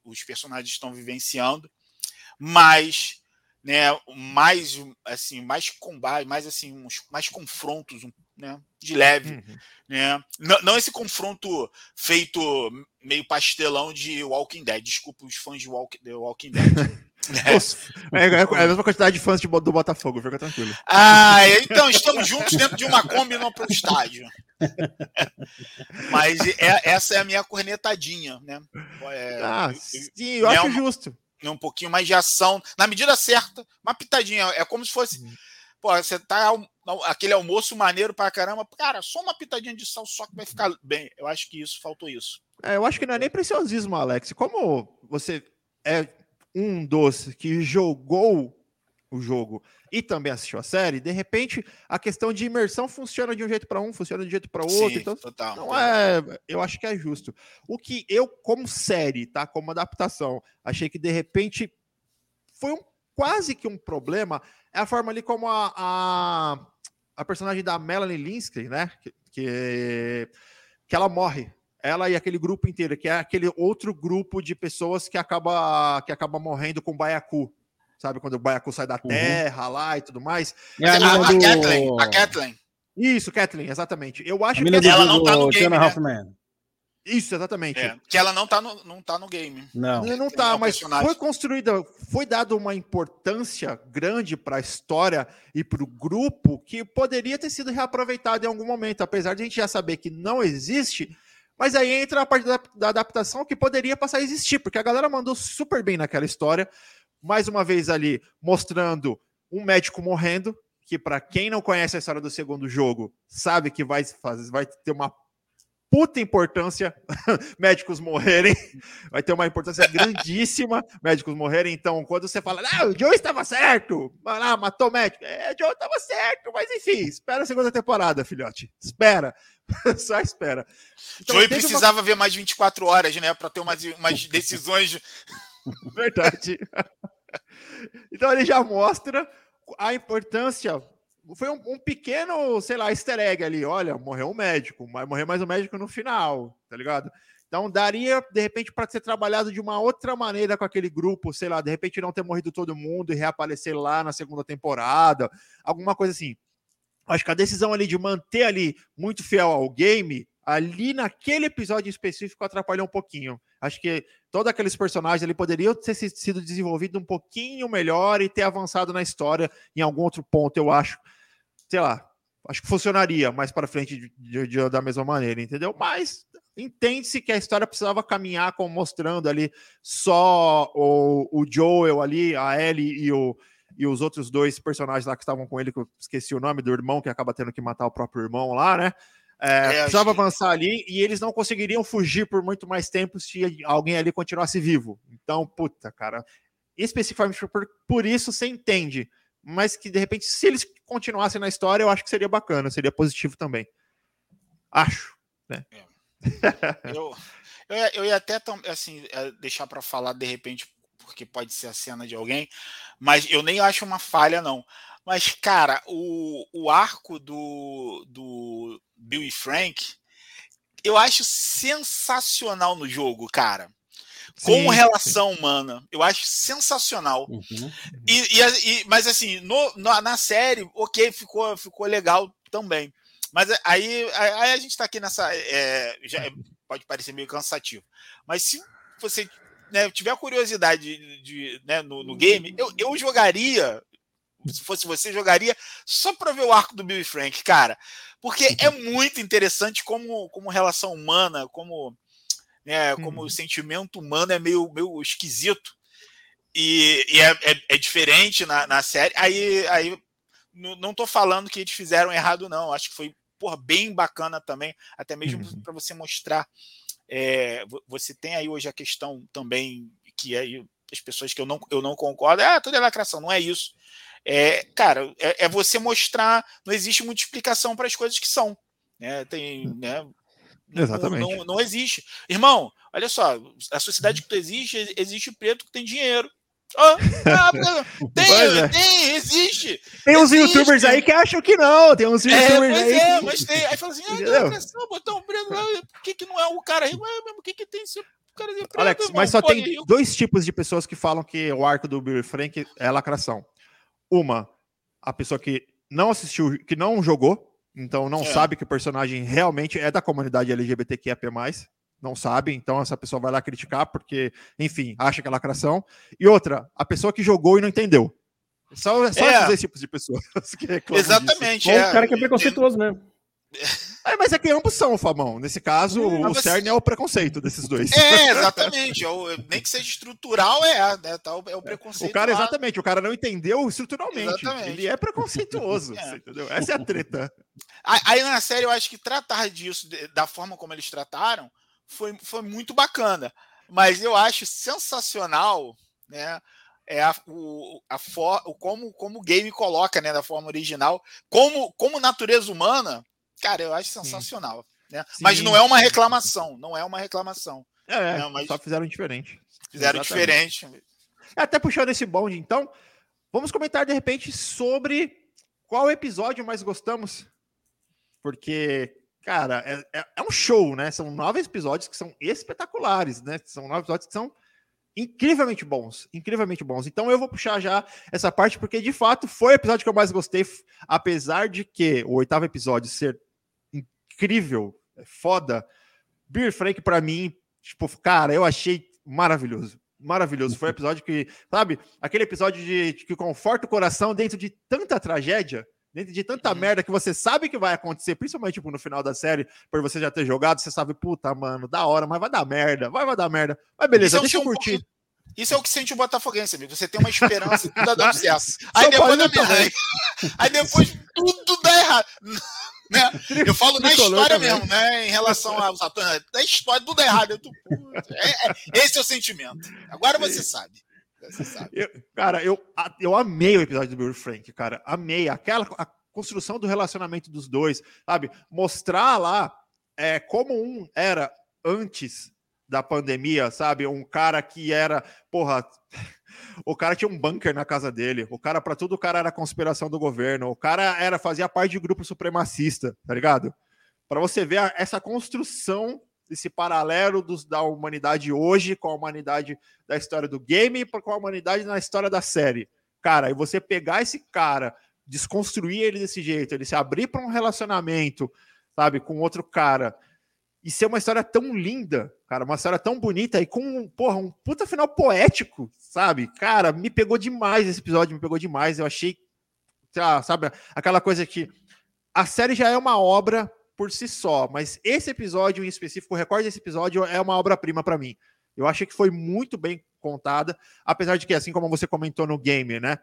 os personagens estão vivenciando, mas né, mais assim, mais combate, mais assim, uns, mais confrontos, né, de leve, uhum. né? Não, não, esse confronto feito meio pastelão de Walking Dead. Desculpa os fãs de Walk, The Walking Dead. [LAUGHS] é, é, é, a mesma quantidade de fãs de, do Botafogo, fica tranquilo. Ah, então estamos juntos dentro de uma Kombi no pro estádio. [LAUGHS] Mas é, essa é a minha cornetadinha, né? É, ah, sim, eu acho uma, justo um pouquinho mais de ação, na medida certa, uma pitadinha. É como se fosse. Uhum. Pô, você tá aquele almoço maneiro pra caramba. Cara, só uma pitadinha de sal só que vai ficar bem. Eu acho que isso faltou isso. É, eu acho que não é nem preciosismo, Alex. Como você é um dos que jogou o jogo e também assistiu a série, de repente a questão de imersão funciona de um jeito para um, funciona de um jeito para outro. Sim, então, total, não é, eu acho que é justo. O que eu, como série, tá, como adaptação, achei que de repente foi um, quase que um problema é a forma ali como a, a, a personagem da Melanie Linsky, né, que, que, que ela morre ela e aquele grupo inteiro, que é aquele outro grupo de pessoas que acaba, que acaba morrendo com baiacu sabe? Quando o Baiacu sai da uhum. terra lá e tudo mais. É a, a, a, do... Kathleen, a Kathleen. Isso, Kathleen, exatamente. Eu acho que ela não tá no game, né? Isso, exatamente. É, que ela não tá no, não tá no game. Não. Não, não tá, mas foi construída, foi dada uma importância grande para a história e para o grupo que poderia ter sido reaproveitado em algum momento, apesar de a gente já saber que não existe. Mas aí entra a parte da, da adaptação que poderia passar a existir, porque a galera mandou super bem naquela história mais uma vez ali mostrando um médico morrendo, que para quem não conhece a história do segundo jogo, sabe que vai fazer, vai ter uma puta importância [LAUGHS] médicos morrerem, vai ter uma importância grandíssima médicos morrerem. Então, quando você fala, ah, o Joe estava certo, ah, matou o médico, é, o Joe estava certo, mas enfim, espera a segunda temporada, filhote, espera, [LAUGHS] só espera. Então, Joey precisava uma... ver mais 24 horas, né, para ter umas, umas [LAUGHS] decisões. Verdade. Então ele já mostra a importância foi um, um, pequeno, sei lá, easter egg ali. Olha, morreu um médico, mas morreu mais um médico no final, tá ligado? Então daria, de repente, para ser trabalhado de uma outra maneira com aquele grupo, sei lá, de repente não ter morrido todo mundo e reaparecer lá na segunda temporada, alguma coisa assim. Acho que a decisão ali de manter ali muito fiel ao game, ali naquele episódio específico atrapalhou um pouquinho. Acho que todos aqueles personagens ali poderiam ter sido desenvolvidos um pouquinho melhor e ter avançado na história em algum outro ponto, eu acho sei lá, acho que funcionaria mais para frente de, de, de, da mesma maneira, entendeu? Mas entende-se que a história precisava caminhar como mostrando ali só o, o Joel ali, a Ellie e, o, e os outros dois personagens lá que estavam com ele, que eu esqueci o nome do irmão, que acaba tendo que matar o próprio irmão lá, né? É, é, precisava avançar ali e eles não conseguiriam fugir por muito mais tempo se alguém ali continuasse vivo. Então, puta, cara, especificamente por, por isso você entende mas que de repente, se eles continuassem na história, eu acho que seria bacana, seria positivo também. Acho, né? É. [LAUGHS] eu, eu, ia, eu ia até assim, é, deixar para falar de repente, porque pode ser a cena de alguém, mas eu nem acho uma falha, não. Mas, cara, o, o arco do, do Bill e Frank, eu acho sensacional no jogo, cara como relação sim. humana. Eu acho sensacional. Uhum. E, e, e, mas assim, no, no, na série, ok, ficou, ficou legal também. Mas aí, aí a gente está aqui nessa. É, já pode parecer meio cansativo. Mas se você né, tiver curiosidade de, de né, no, no, game, eu, eu jogaria. Se fosse você, jogaria só para ver o arco do Bill e Frank, cara. Porque é [LAUGHS] muito interessante como, como relação humana, como né? Como uhum. o sentimento humano é meio, meio esquisito e, e é, é, é, diferente na, na série. Aí, aí não estou falando que eles fizeram errado, não. Acho que foi porra, bem bacana também, até mesmo uhum. para você mostrar. É, você tem aí hoje a questão também que é as pessoas que eu não, eu não concordo, ah, tudo é lacração, não é isso. É, cara, é, é você mostrar, não existe muita explicação para as coisas que são. Né? Tem, né? Exatamente. Não, não, não, existe. Irmão, olha só, a sociedade que tu existe, existe preto que tem dinheiro. Oh, ah, [LAUGHS] tem, é. tem, existe. Tem uns existe. youtubers aí que acham que não. Tem uns é, youtubers é, aí. É, que... mas tem. Aí fala assim: ah, botar um preto lá, por que, que não é o cara rico? É, por que, que tem esse cara de preto? Alex, irmão? mas só Pô, tem dois tipos de pessoas que falam que o arco do Bill Frank é lacração. Uma, a pessoa que não assistiu, que não jogou, então não é. sabe que o personagem realmente é da comunidade LGBTQIA+, não sabe, então essa pessoa vai lá criticar porque, enfim, acha que é lacração. E outra, a pessoa que jogou e não entendeu. Só, só é. esses tipos de pessoas [LAUGHS] que Exatamente. É. o cara que é preconceituoso mesmo. [LAUGHS] É, mas é que ambos são, Fabão. Nesse caso, é, o você... CERN é o preconceito desses dois. É, [LAUGHS] exatamente. É nem que seja estrutural, é, né? Tá, é o é, preconceito. O cara, exatamente, o cara não entendeu estruturalmente. Exatamente. Ele é preconceituoso, [LAUGHS] é. entendeu? Essa é a treta. Aí na série, eu acho que tratar disso, da forma como eles trataram, foi, foi muito bacana. Mas eu acho sensacional, né? É a, o, a for, o como, como o game coloca, né, da forma original, como, como natureza humana, Cara, eu acho sensacional. Né? Mas não é uma reclamação, não é uma reclamação. É, é né? mas só fizeram diferente. Fizeram Exatamente. diferente. Até puxando esse bonde, então, vamos comentar de repente sobre qual episódio mais gostamos. Porque, cara, é, é, é um show, né? São nove episódios que são espetaculares, né? São nove episódios que são incrivelmente bons, incrivelmente bons. Então eu vou puxar já essa parte porque de fato foi o episódio que eu mais gostei, apesar de que o oitavo episódio ser incrível, é foda. Beer Frank, para mim, tipo, cara, eu achei maravilhoso. Maravilhoso. Foi um episódio que, sabe, aquele episódio de, de que conforta o coração dentro de tanta tragédia, dentro de tanta uhum. merda que você sabe que vai acontecer, principalmente tipo, no final da série, por você já ter jogado, você sabe, puta, mano, da hora, mas vai dar merda, vai, vai dar merda. Mas beleza, é deixa eu curtir. Isso é o que sente o Botafoguense, amigo. Você tem uma esperança tudo dá [LAUGHS] certo. Aí depois, aí depois tudo dá errado. Né? Eu falo na história também. mesmo, né? Em relação aos atores. Na história, tudo errado. Eu tô... é, é, esse é o sentimento. Agora você sabe. Você sabe. Eu, cara, eu, eu amei o episódio do Bill Frank, cara. Amei. Aquela a construção do relacionamento dos dois, sabe? Mostrar lá é, como um era antes da pandemia, sabe? Um cara que era, porra, O cara tinha um bunker na casa dele. O cara, para tudo, o cara era conspiração do governo. O cara era fazia parte de grupo supremacista, tá ligado? Para você ver a, essa construção esse paralelo dos, da humanidade hoje com a humanidade da história do game com a humanidade na história da série. Cara, e você pegar esse cara, desconstruir ele desse jeito, ele se abrir para um relacionamento, sabe, com outro cara, e ser uma história tão linda, cara, uma história tão bonita e com, porra, um puta final poético, sabe? Cara, me pegou demais esse episódio, me pegou demais. Eu achei, sabe, aquela coisa que a série já é uma obra por si só, mas esse episódio em específico, o recorde desse episódio é uma obra-prima para mim. Eu achei que foi muito bem contada, apesar de que, assim como você comentou no game, né?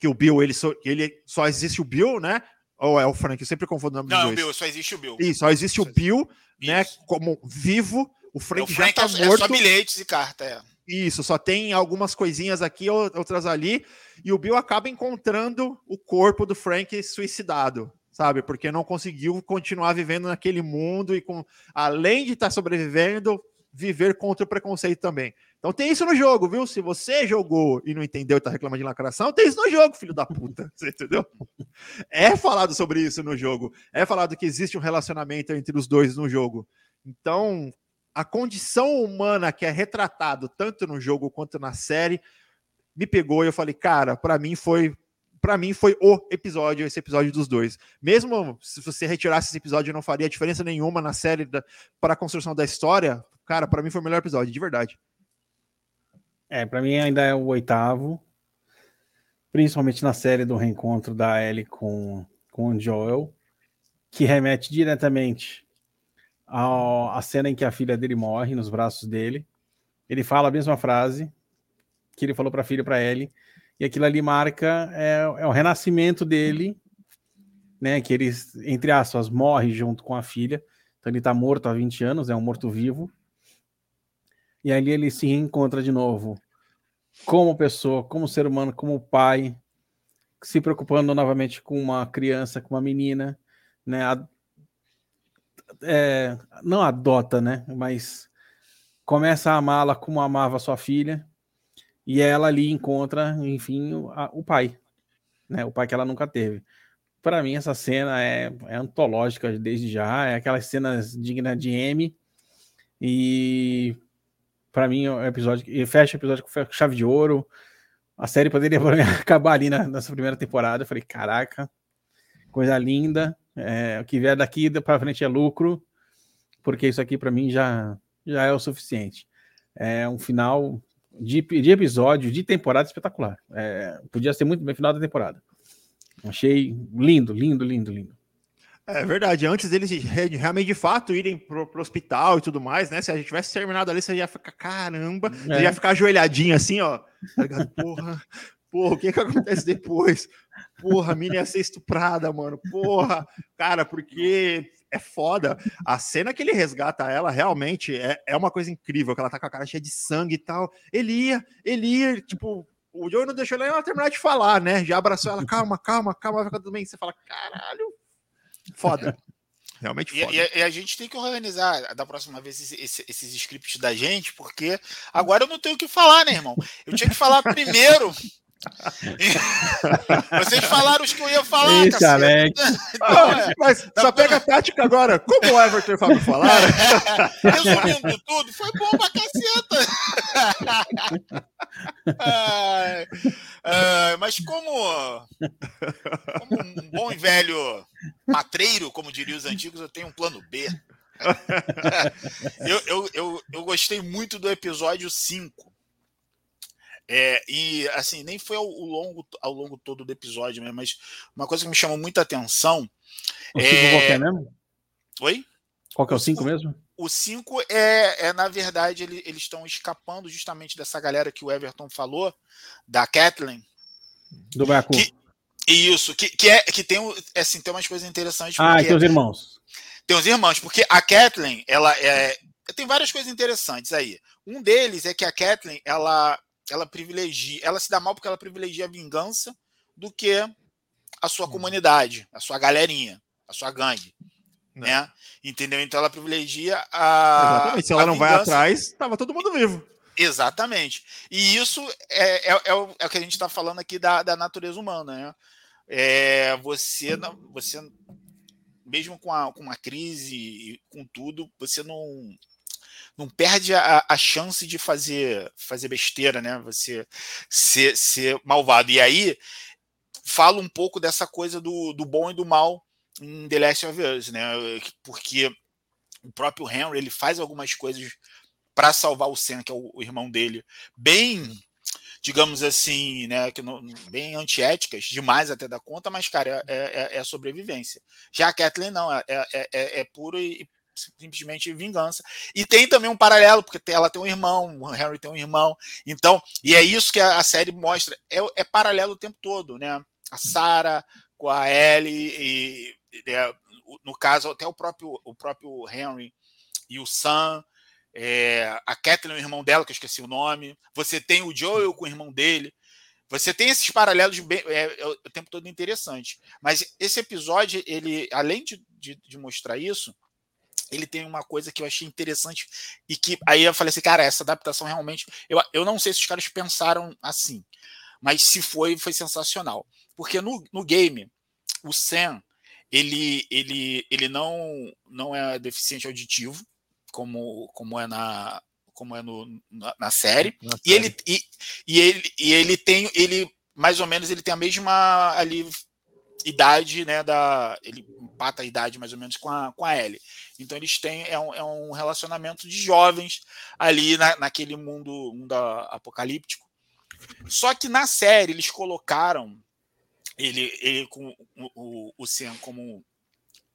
Que o Bill, ele só, ele só existe o Bill, né? Ou é o Frank? Eu sempre confundo o nome Não, o Bill, só existe o Bill. Isso, só existe o Bill, né? Isso. Como vivo. O Frank, o Frank já tá é, morto. É só bilhetes e carta, é. Isso, só tem algumas coisinhas aqui, outras ali. E o Bill acaba encontrando o corpo do Frank suicidado, sabe? Porque não conseguiu continuar vivendo naquele mundo e com além de estar tá sobrevivendo, viver contra o preconceito também. Então tem isso no jogo, viu? Se você jogou e não entendeu e tá reclamando de lacração, tem isso no jogo, filho da puta. [LAUGHS] Você entendeu? É falado sobre isso no jogo. É falado que existe um relacionamento entre os dois no jogo. Então, a condição humana que é retratado tanto no jogo quanto na série me pegou e eu falei, cara, para mim foi para mim foi o episódio, esse episódio dos dois. Mesmo se você retirasse esse episódio, não faria diferença nenhuma na série para a construção da história. Cara, para mim foi o melhor episódio, de verdade. É, para mim ainda é o oitavo, principalmente na série do reencontro da Ellie com, com o Joel, que remete diretamente à cena em que a filha dele morre nos braços dele. Ele fala a mesma frase que ele falou para a filha, para Ellie, e aquilo ali marca é, é o renascimento dele, né? Que ele, entre aspas, morre junto com a filha. Então ele está morto há 20 anos, é um morto-vivo. E ali ele se reencontra de novo como pessoa, como ser humano, como pai, se preocupando novamente com uma criança, com uma menina, né? É, não adota, né? Mas começa a amá-la como amava sua filha e ela ali encontra, enfim, o, a, o pai, né? O pai que ela nunca teve. Para mim, essa cena é, é, antológica desde já, é aquelas cenas dignas de M. E para mim, o episódio e fecha o episódio com chave de ouro. A série poderia [LAUGHS] acabar ali na, nessa primeira temporada. Eu falei, caraca, coisa linda. É, o que vier daqui para frente é lucro, porque isso aqui para mim já, já é o suficiente. É um final de, de episódio, de temporada espetacular. É, podia ser muito bem final da temporada. Achei lindo, lindo, lindo, lindo. É verdade, antes deles realmente de fato irem pro, pro hospital e tudo mais, né? Se a gente tivesse terminado ali, você ia ficar, caramba, é. ia ficar ajoelhadinho assim, ó. Tá? Porra, porra, o que que acontece depois? Porra, a mina ia ser estuprada, mano. Porra, cara, porque é foda. A cena que ele resgata ela realmente é, é uma coisa incrível, que ela tá com a cara cheia de sangue e tal. Ele ia, ele ia, tipo, o Joe não deixou ela terminar de falar, né? Já abraçou ela, calma, calma, calma, vai ficar tudo bem. Você fala, caralho, foda. [LAUGHS] Realmente foda. E, e, e, a gente tem que organizar da próxima vez esses, scripts da gente, porque agora eu não tenho o que falar, né, irmão? Eu tinha que falar primeiro [LAUGHS] Vocês falaram os que eu ia falar, Isso, Alex. Então, [LAUGHS] é, mas só pega a tática agora. Como o Everton e o Fábio falaram. Resumindo tudo, foi bom pra caceta. mas como, como um bom e velho matreiro, como diriam os antigos, eu tenho um plano B. [LAUGHS] eu, eu, eu, eu gostei muito do episódio 5 é, e assim, nem foi ao, ao, longo, ao longo todo do episódio mesmo, mas uma coisa que me chamou muita atenção. O é... qual é mesmo? Oi? Qual que é o 5 mesmo? O 5 é, é, na verdade, ele, eles estão escapando justamente dessa galera que o Everton falou, da Kathleen. Do Baku. Isso, que, que, é, que tem, assim, tem umas coisas interessantes. Ah, tem os irmãos. Tem os irmãos, porque a Kathleen, ela é. Tem várias coisas interessantes aí. Um deles é que a Kathleen, ela ela privilegia, ela se dá mal porque ela privilegia a vingança do que a sua uhum. comunidade, a sua galerinha, a sua gangue. Não. Né? Entendeu? Então ela privilegia a. Exatamente. Se ela não vingança. vai atrás, tava todo mundo vivo. Exatamente. E isso é, é, é, o, é o que a gente está falando aqui da, da natureza humana. Né? É, você, você, mesmo com, a, com uma crise e com tudo, você não, não perde a, a, chance de fazer, fazer besteira, né? Você ser, ser malvado. E aí fala um pouco dessa coisa do, do bom e do mal em The Last of Us, né? Porque o próprio Henry ele faz algumas coisas para salvar o Sam, que é o, o, irmão dele, bem, digamos assim, né, que não, bem antiéticas, demais até da conta, mas, cara, é, é, é sobrevivência. Já a Kathleen não, é, é, é, é puro e simplesmente vingança. E tem também um paralelo, porque ela tem um irmão, o Henry tem um irmão. Então, e é isso que a, série mostra. É, é paralelo o tempo todo, né? A Sarah com a Ellie e, é, no caso até o próprio o próprio Henry e o Sam é, a Kathleen, o irmão dela, que eu esqueci o nome. Você tem o Joel com o irmão dele. Você tem esses paralelos bem, é, é, o tempo todo interessante. Mas esse episódio, ele, além de, de, de, mostrar isso, ele tem uma coisa que eu achei interessante e que aí eu falei assim, cara, essa adaptação realmente. Eu, eu não sei se os caras pensaram assim, mas se foi, foi sensacional. Porque no, no game, o Sam, ele, ele, ele não, não é deficiente auditivo como, como é na como é no, na, na série. Na e, série. Ele, e, e, ele, e ele tem ele mais ou menos ele tem a mesma ali idade, né, da ele empata a idade mais ou menos com a, com a Ellie. Então eles têm é um, é um relacionamento de jovens ali na, naquele mundo, mundo apocalíptico. Só que na série eles colocaram ele, ele com o, o, o Sam como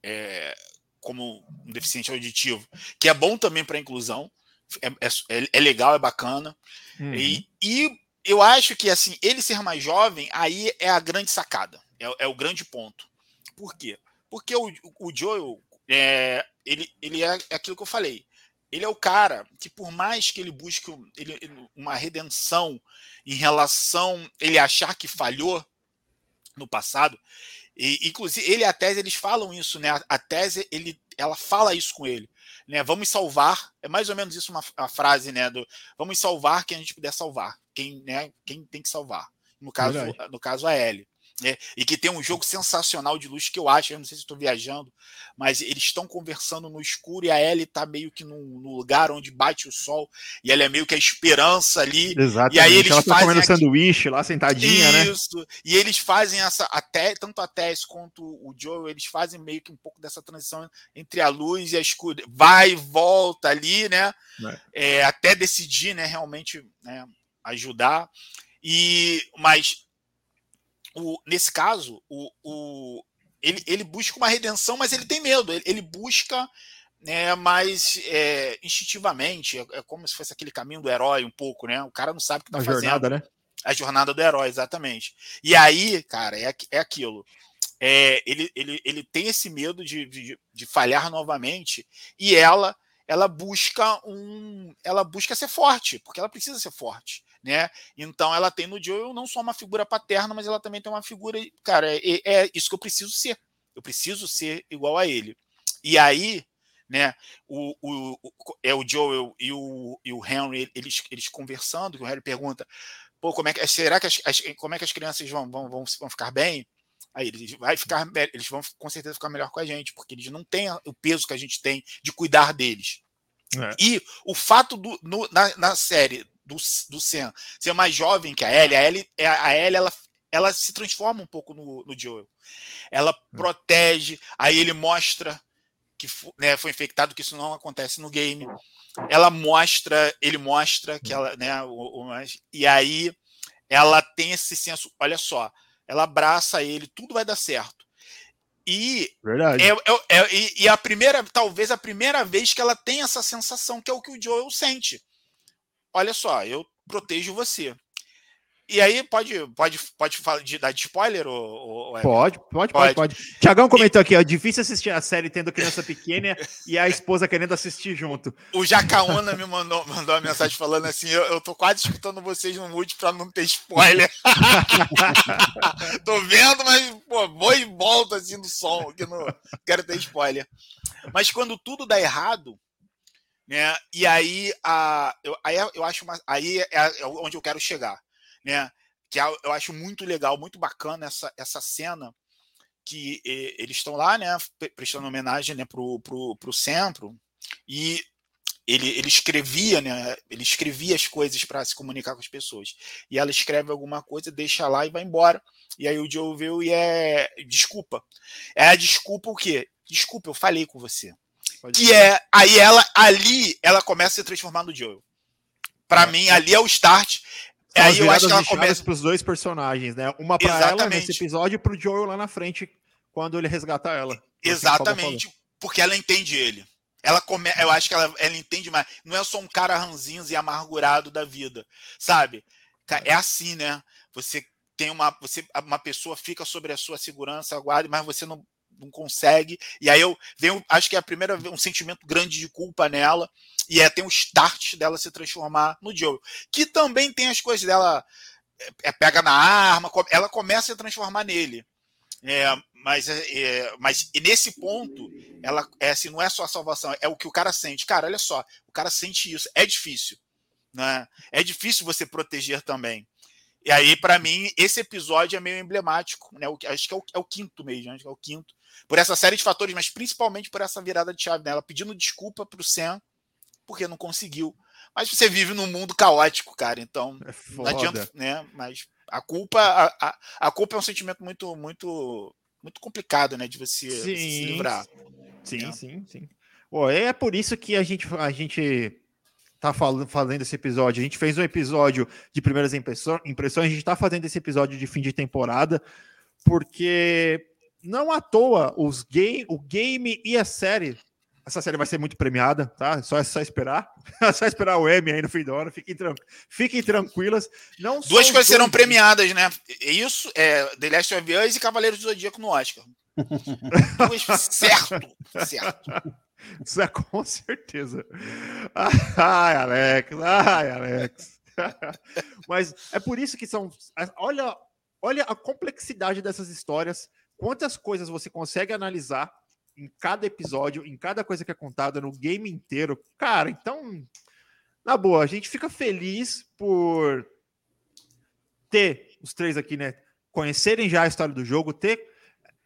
é, como um deficiente auditivo, que é bom também para a inclusão, é, é, é, legal, é bacana. Uhum. E, e, eu acho que assim ele ser mais jovem, aí é a grande sacada, é, é o grande ponto. Por quê? Porque o, o Joel, é, ele, ele é aquilo que eu falei. Ele é o cara que, por mais que ele busque ele, uma redenção em relação ele achar que falhou no passado, e, inclusive, ele e a tese, eles falam isso, né? A, tese, ele, ela fala isso com ele. Né? Vamos salvar, é mais ou menos isso uma, frase, né? Do vamos salvar quem a gente puder salvar, quem, né, quem tem que salvar. No caso, no caso a Ellie. Né? E que tem um jogo sensacional de luz que eu acho, eu não sei se estou viajando, mas eles estão conversando no escuro e a Ellie está meio que no, no, lugar onde bate o sol e ela é meio que a esperança ali. Exatamente. E aí eles ela tá fazem comendo aqui... sanduíche lá sentadinha, né? Isso. né? E eles fazem essa até tanto a Tess quanto o Joe, eles fazem meio que um pouco dessa transição entre a luz e a escuridão, vai e volta ali, né? É. É, até decidir, né, realmente, né, ajudar. E mas o, nesse caso, o, o, ele, ele busca uma redenção, mas ele tem medo. Ele, ele busca né, mais é, instintivamente. É, é, como se fosse aquele caminho do herói, um pouco, né? O cara não sabe o que está fazendo. Jornada, né? A jornada do herói, exatamente. E aí, cara, é, é aquilo. É, ele, ele, ele tem esse medo de, de, de falhar novamente e ela ela busca um ela busca ser forte porque ela precisa ser forte né? Então ela tem no Joel não só uma figura paterna, mas ela também tem uma figura, cara, é, é isso que eu preciso ser. Eu preciso ser igual a ele. E aí, né, o, o, o é o Joel e o, e o Henry, eles, eles conversando, que o Henry pergunta, pô, como é que será que as, as, como é que as crianças vão, vão, vão, vão ficar bem? Aí eles vai ficar, eles vão com certeza ficar melhor com a gente, porque eles não têm o peso que a gente tem de cuidar deles. É. E o fato do, no, na, na série do, do Sam ser mais jovem que a Ellie, a Ellie, é, a Ellie ela, ela se transforma um pouco no, no Joel. Ela hum. protege, aí ele mostra que né, foi infectado, que isso não acontece no game. Ela mostra, ele mostra que ela, né, o, o, e aí ela tem esse senso, olha só, ela abraça ele, tudo vai dar certo. E Verdade. É, é, é, e, e a primeira, talvez a primeira vez que ela tem essa sensação, que é o que o Joel sente olha só, eu protejo você. E aí, pode, pode, pode falar de dar de spoiler? Ou, ou pode, pode, pode, pode. Tiagão comentou aqui, ó, difícil assistir a série tendo criança pequena e a esposa querendo assistir junto. O Jacaúna me mandou, mandou uma mensagem falando assim: eu, eu tô quase escutando vocês no mute para não ter spoiler. [LAUGHS] tô vendo, mas pô, vou e volto assim no som, que não quero ter spoiler. Mas quando tudo dá errado, Né? E aí, a, eu, aí eu acho uma, aí é, é onde eu quero chegar. Né? Que é, eu acho muito legal, muito bacana essa, essa cena que eles estão lá, né, prestando homenagem né, pro, pro, pro centro, e ele, ele escrevia, né? Ele escrevia as coisas para se comunicar com as pessoas. E ela escreve alguma coisa, deixa lá e vai embora. E aí o Joe veio e é desculpa. É a desculpa o quê? Desculpa, eu falei com você. Pode que é aí ela ali ela começa a se transformar no Joe. Para é. mim ali é o start. São aí eu acho que ela começa para os dois personagens, né? Uma para ela nesse episódio e para o Joel lá na frente quando ele resgata ela. Exatamente, porque ela entende ele. Ela come... Eu acho que ela, ela entende mais. Não é só um cara ranzinho e amargurado da vida, sabe? É assim, né? Você tem uma. Você, uma pessoa fica sobre a sua segurança, aguarde, mas você não, não consegue. E aí eu venho, acho que é a primeira um sentimento grande de culpa nela. E é tem o start dela se transformar no Joe. Que também tem as coisas dela. É, é pega na arma, ela começa a transformar nele. É, mas, é, é, mas nesse ponto, ela é assim, não é só a salvação, é o que o cara sente. Cara, olha só, o cara sente isso. É difícil. Né? É difícil você proteger também. E aí, para mim, esse episódio é meio emblemático. Né? acho que é o, é o, quinto mesmo, acho que é o quinto. Por essa série de fatores, mas principalmente por essa virada de chave. Né? Ela pedindo desculpa pro Sam, porque não conseguiu. Mas você vive num mundo caótico, cara. Então, é não adianta, né? Mas a culpa, a, a, a culpa é um sentimento muito, muito muito complicado, né, de você, sim, se livrar. Sim, né? sim, sim. Pô, é por isso que a gente, a gente tá falando, fazendo esse episódio. A gente fez um episódio de primeiras impressões, a gente tá fazendo esse episódio de fim de temporada, porque não à toa os game, o game e a série essa série vai ser muito premiada, tá? Só é só esperar. É [LAUGHS] só esperar o M aí no fim do ano. Fiquem, tran... Fiquem tranquilas. Não Duas coisas serão premiadas, né? Isso é The Last of Us e Cavaleiros do Zodíaco no Oscar. [LAUGHS] Duas... certo, certo. Isso é com certeza. Ai, Alex, ai, Alex. Mas é por isso que são. Olha, olha a complexidade dessas histórias. Quantas coisas você consegue analisar em cada episódio, em cada coisa que é contada, no game inteiro. Cara, então, na boa, a gente fica feliz por ter os três aqui, né? Conhecerem já a história do jogo, ter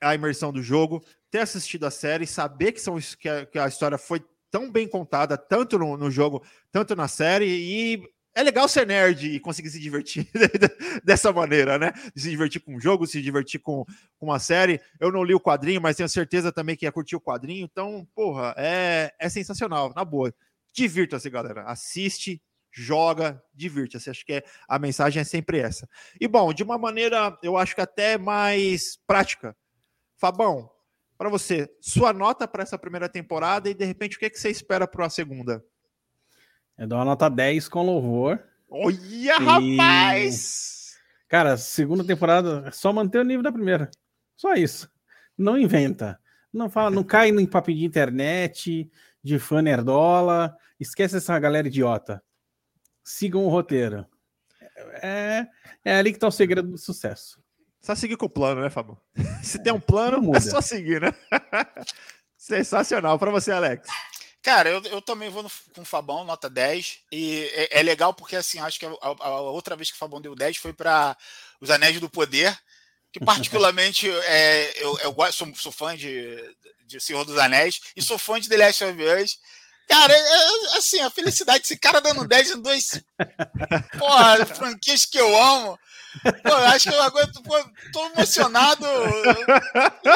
a imersão do jogo, ter assistido a série, saber que, são, que, a, que a história foi tão bem contada, tanto no, no jogo, tanto na série, e é legal ser nerd e conseguir se divertir [LAUGHS] dessa maneira, né? Se divertir com um jogo, se divertir com, com uma série. Eu não li o quadrinho, mas tenho certeza também que ia curtir o quadrinho. Então, porra, é, é sensacional, na boa. Divirta-se, galera. Assiste, joga, divirta-se. Acho que é, a mensagem é sempre essa. E bom, de uma maneira, eu acho que até mais prática. Fabão, para você, sua nota para essa primeira temporada e de repente o que, é que você espera para a segunda? Eu dou uma nota 10 com louvor. Olha, e... rapaz! Cara, segunda temporada, é só manter o nível da primeira. Só isso. Não inventa. Não fala, não cai em papinho de internet, de fã nerdola. Esquece essa galera idiota. Sigam o roteiro. É, é ali que tá o segredo do sucesso. Só seguir com o plano, né, Fábio? [LAUGHS] Se tem um plano, é só seguir, né? [LAUGHS] Sensacional. Para você, Alex. Cara, eu, eu também vou no, com o Fabão, nota 10. E é, é legal porque, assim, acho que a, a, outra vez que o Fabão deu 10 foi para Os Anéis do Poder, que particularmente [LAUGHS] é, eu, eu sou, sou fã de, de Senhor dos Anéis e sou fã de The Last of Us. Cara, é, é, assim, a felicidade desse cara dando 10 em dois. [LAUGHS] Porra, franquias que eu amo. Pô, eu acho que eu aguento. Pô, tô emocionado,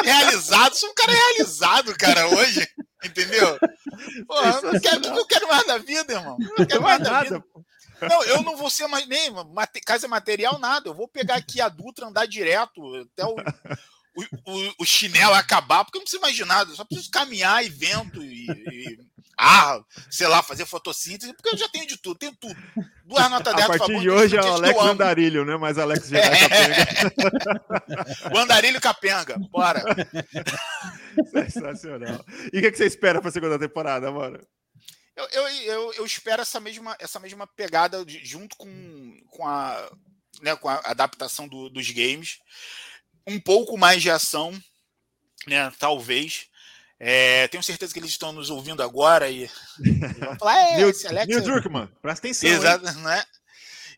realizado. Sou um cara realizado, cara, hoje. Entendeu? Eu não quero, eu quero mais da vida, irmão. Não quero mais da vida. Não, eu não vou ser mais nem mate, casa material, nada. Eu vou pegar aqui a Dutra, andar direto até o, o, o, o chinelo acabar, porque eu não preciso mais de nada. Eu só preciso caminhar e vento e, e ah, sei lá, fazer fotossíntese, porque eu já tenho de tudo, tenho tudo. Duas [LAUGHS] notas 10, A partir de hoje é o Alex Andarilho, né? Mas Alex [LAUGHS] é capenga. [LAUGHS] o Andarilho capenga, bora. Sensacional. E o que, você espera para a segunda temporada, mano? Eu, eu, eu, eu, espero essa mesma, essa mesma pegada de, junto com, com, a, né, com a adaptação do, dos games. Um pouco mais de ação, né? Talvez. É, tenho certeza que eles estão nos ouvindo agora e, [LAUGHS] e vão falar, é, Alex Neil Druckmann, presta atenção. Exato, né?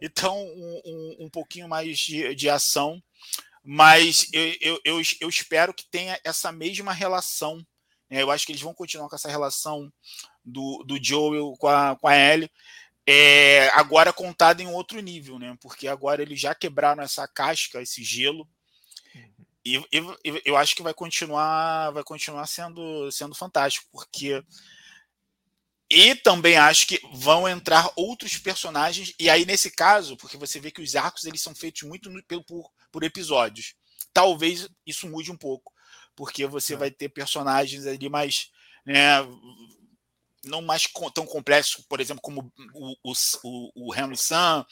Então, um, um, um pouquinho mais de, de ação, mas eu, eu, eu, eu, espero que tenha essa mesma relação. Né? Eu acho que eles vão continuar com essa relação do, do Joel com a, com a Ellie, é, agora contada em outro nível, né? Porque agora eles já quebraram essa casca, esse gelo, e, e, eu acho que vai continuar, vai continuar sendo, sendo fantástico, porque e também acho que vão entrar outros personagens e aí nesse caso, porque você vê que os arcos eles são feitos muito no, por, por episódios, talvez isso mude um pouco, porque você é. vai ter personagens ali mais né, não mais tão complexos, por exemplo, como o, o, o Henry Sam,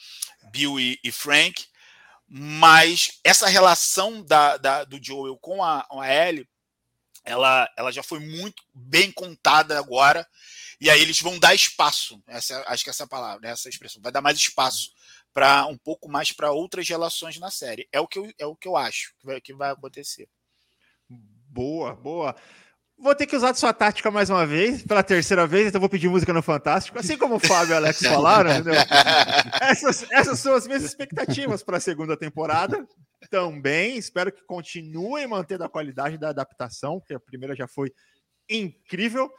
Bill e, e Frank, mas essa relação da, da, do Joel com a, a Ellie, ela, ela já foi muito bem contada agora, e aí eles vão dar espaço, essa, acho que essa palavra, essa expressão, vai dar mais espaço para um pouco mais para outras relações na série. É o que eu, é o que eu acho que vai, que vai acontecer. Boa, boa. Vou ter que usar de sua tática mais uma vez, pela terceira vez, então vou pedir música no Fantástico, assim como o Fábio e o Alex [LAUGHS] falaram. Essas, essas são as minhas expectativas para a segunda temporada. Também espero que continuem mantendo a qualidade da adaptação, que a primeira já foi incrível.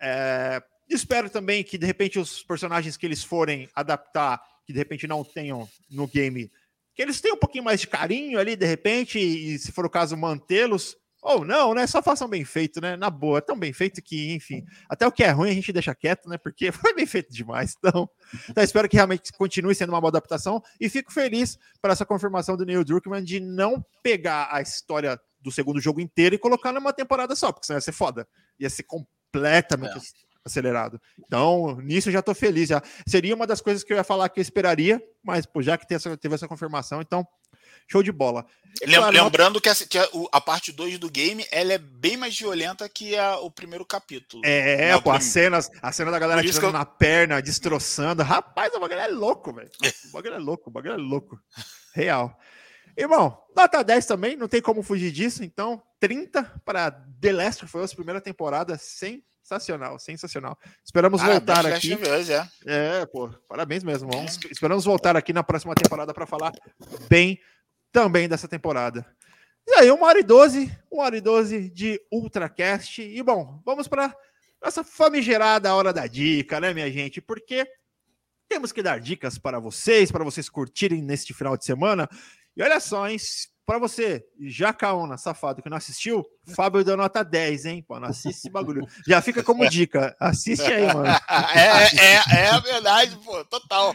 É, espero também que, de repente, os personagens que eles forem adaptar, que de repente não tenham no game, que eles tenham um pouquinho mais de carinho ali, de repente, e se for o caso, mantê-los ou não, né? Só façam bem feito, né? Na boa, tão bem feito que, enfim, até o que é ruim a gente deixa quieto, né? Porque [LAUGHS] foi bem feito demais. Então, então espero que realmente continue sendo uma boa adaptação e fico feliz por essa confirmação do Neil Druckmann de não pegar a história do segundo jogo inteiro e colocar numa temporada só, porque senão ia ser foda. Ia ser completamente é. acelerado. Então, nisso eu já tô feliz. Já. Seria uma das coisas que eu ia falar que eu esperaria, mas pô, já que teve essa confirmação, então Show de bola. Lembrando que, a, que a, a parte 2 do game ela é bem mais violenta que a, o primeiro capítulo. É, é pô, as cenas, a cena da galera tirando eu... na perna, destroçando. Rapaz, o bagulho é louco, velho. O bagulho é louco, o bagulho é louco. Real. Irmão, nota 10 também, não tem como fugir disso. Então, 30 para The Last of Us, primeira temporada, sensacional, sensacional. Esperamos voltar aqui. Vez, é. é, pô, parabéns mesmo. Vamos, é. Esperamos voltar aqui na próxima temporada para falar bem também dessa temporada. E aí, uma hora e doze, uma hora e doze de Ultracast. E bom, vamos para essa famigerada hora da dica, né, minha gente? Porque temos que dar dicas para vocês, para vocês curtirem neste final de semana. E olha só, hein? Para você, Jacaona, safado, que não assistiu, Fábio deu nota 10, hein? Pô, não assiste esse bagulho. Já fica como dica. Assiste aí, mano. [LAUGHS] É, é, é a verdade, pô, total.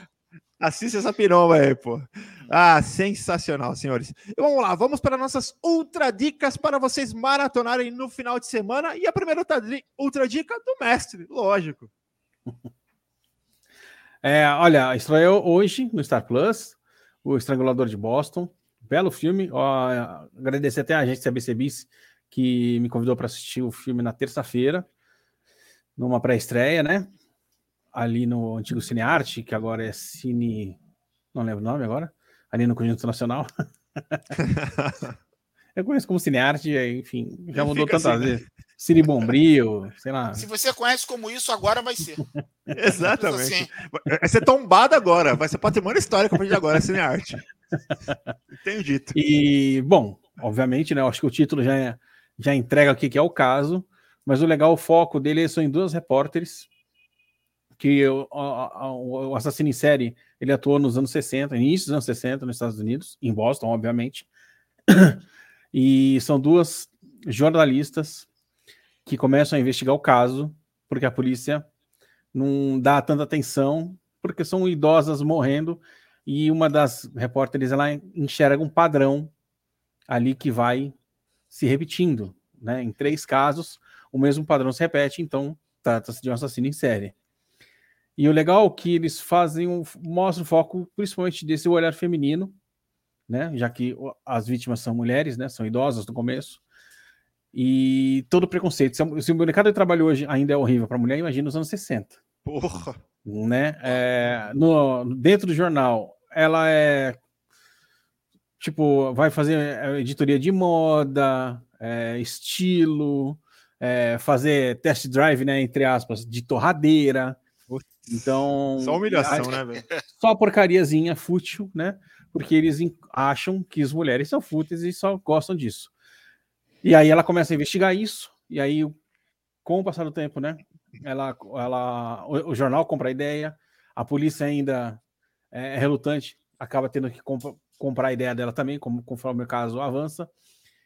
Assiste essa piromba aí, pô. Ah, sensacional, senhores. E vamos lá, vamos para nossas ultra dicas para vocês maratonarem no final de semana. E a primeira ultra dica do mestre, lógico. [LAUGHS] É, olha, estreou hoje no Star Plus, O Estrangulador de Boston. Belo filme. Ó, agradecer até a agência ABC Bis que me convidou para assistir o filme na terça-feira, numa pré-estreia, né? Ali no antigo Cinearte, que agora é Cine. Não lembro o nome agora ali no Conjunto Nacional. [LAUGHS] eu conheço como Cinearte, enfim, já mudou tantas assim, vezes. Né? Siri Bombril, sei lá. Se você conhece como isso, agora vai ser. [LAUGHS] Exatamente. Assim. Vai ser tombado agora, vai ser patrimônio histórico a partir de agora, Cinearte. Tenho dito. E, bom, obviamente, né, eu acho que o título já, é, já entrega o que é o caso, mas o legal, o foco dele é são em duas repórteres que o, o, o assassino em série ele atuou nos anos 60, início dos anos 60 nos Estados Unidos, em Boston, obviamente. E são duas jornalistas que começam a investigar o caso, porque a polícia não dá tanta atenção, porque são idosas morrendo, e uma das repórteres ela enxerga um padrão ali que vai se repetindo, né? Em três casos, o mesmo padrão se repete, então trata-se de um assassino em série. E o legal é que eles fazem um, mostram o foco principalmente desse olhar feminino, né? Já que as vítimas são mulheres, né? São idosas no começo. E todo preconceito. Se o mercado de trabalho hoje ainda é horrível para mulher, imagina nos anos 60. Porra! Né? É, no, dentro do jornal, ela é tipo, vai fazer é, editoria de moda, é, estilo, é, fazer test drive, né, entre aspas, de torradeira. Então. Só humilhação, né, velho? Só porcariazinha fútil, né? Porque eles acham que as mulheres são fúteis e só gostam disso. E aí ela começa a investigar isso, e aí, com o passar do tempo, né? Ela, ela, o, o jornal compra a ideia, a polícia ainda é, é relutante, acaba tendo que comp comprar a ideia dela também, como, conforme o caso avança.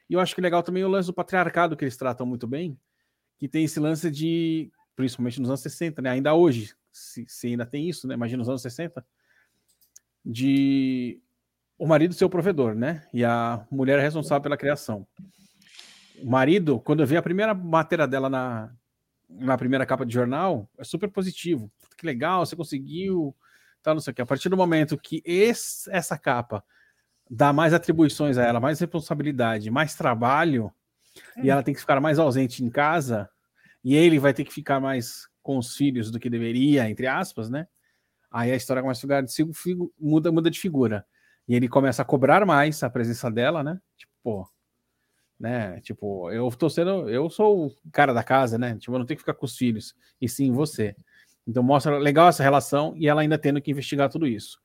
E eu acho que legal também o lance do patriarcado, que eles tratam muito bem, que tem esse lance de, principalmente nos anos 60, né? Ainda hoje, se, se ainda tem isso, né? Imagina nos anos 60, de o marido ser o provedor, né? E a mulher é responsável pela criação. O marido, quando eu vi a primeira matéria dela na, na primeira capa de jornal, é super positivo. Que legal, você conseguiu, tá, não sei o que. A partir do momento que esse, essa capa dá mais atribuições a ela, mais responsabilidade, mais trabalho, é. e ela tem que ficar mais ausente em casa, e ele vai ter que ficar mais com os filhos do que deveria, entre aspas, né? Aí a história começa a ficar de, muda, muda de figura. E ele começa a cobrar mais a presença dela, né? Tipo, pô, né? Tipo, eu tô sendo, eu sou o cara da casa, né? Tipo, eu não tenho que ficar com os filhos, e sim você. Então mostra legal essa relação e ela ainda tendo que investigar tudo isso.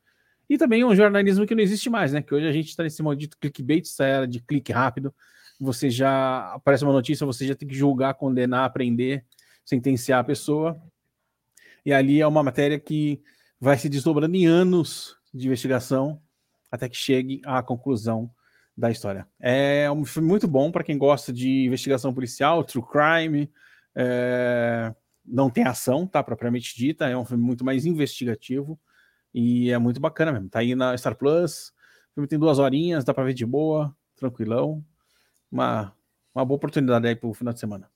E também um jornalismo que não existe mais, né? Que hoje a gente está nesse maldito clickbait, essa era de clique rápido. Você já aparece uma notícia, você já tem que julgar, condenar, aprender, sentenciar a pessoa. E ali é uma matéria que vai se desdobrando em anos de investigação até que chegue à conclusão da história. É um filme muito bom para quem gosta de investigação policial, true crime. É... Não tem ação, tá? Propriamente dita, é um filme muito mais investigativo e é muito bacana mesmo. Tá aí na Star Plus. O filme tem duas horinhas, dá para ver de boa, tranquilão. Uma, uma boa oportunidade aí pro final de semana.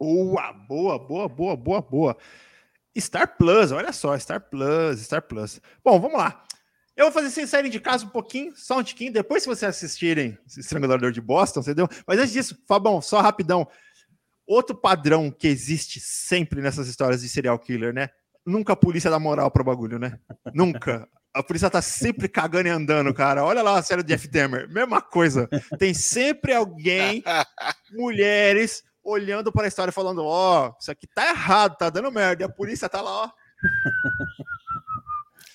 Boa, boa, boa, boa, boa, boa. Star Plus, olha só, Star Plus, Star Plus. Bom, vamos lá. Eu vou fazer vocês saírem de casa um pouquinho, só um tiquinho, depois se vocês assistirem Estrangulador de Boston, entendeu? Mas antes disso, Fabão, só rapidão. Outro padrão que existe sempre nessas histórias de serial killer, né? Nunca a polícia dá moral pro bagulho, né? Nunca. A polícia tá sempre cagando e andando, cara. Olha lá a série de Jeff Demer. Mesma coisa. Tem sempre alguém, mulheres, olhando para a história falando: Ó, oh, isso aqui tá errado, tá dando merda. E a polícia tá lá, ó.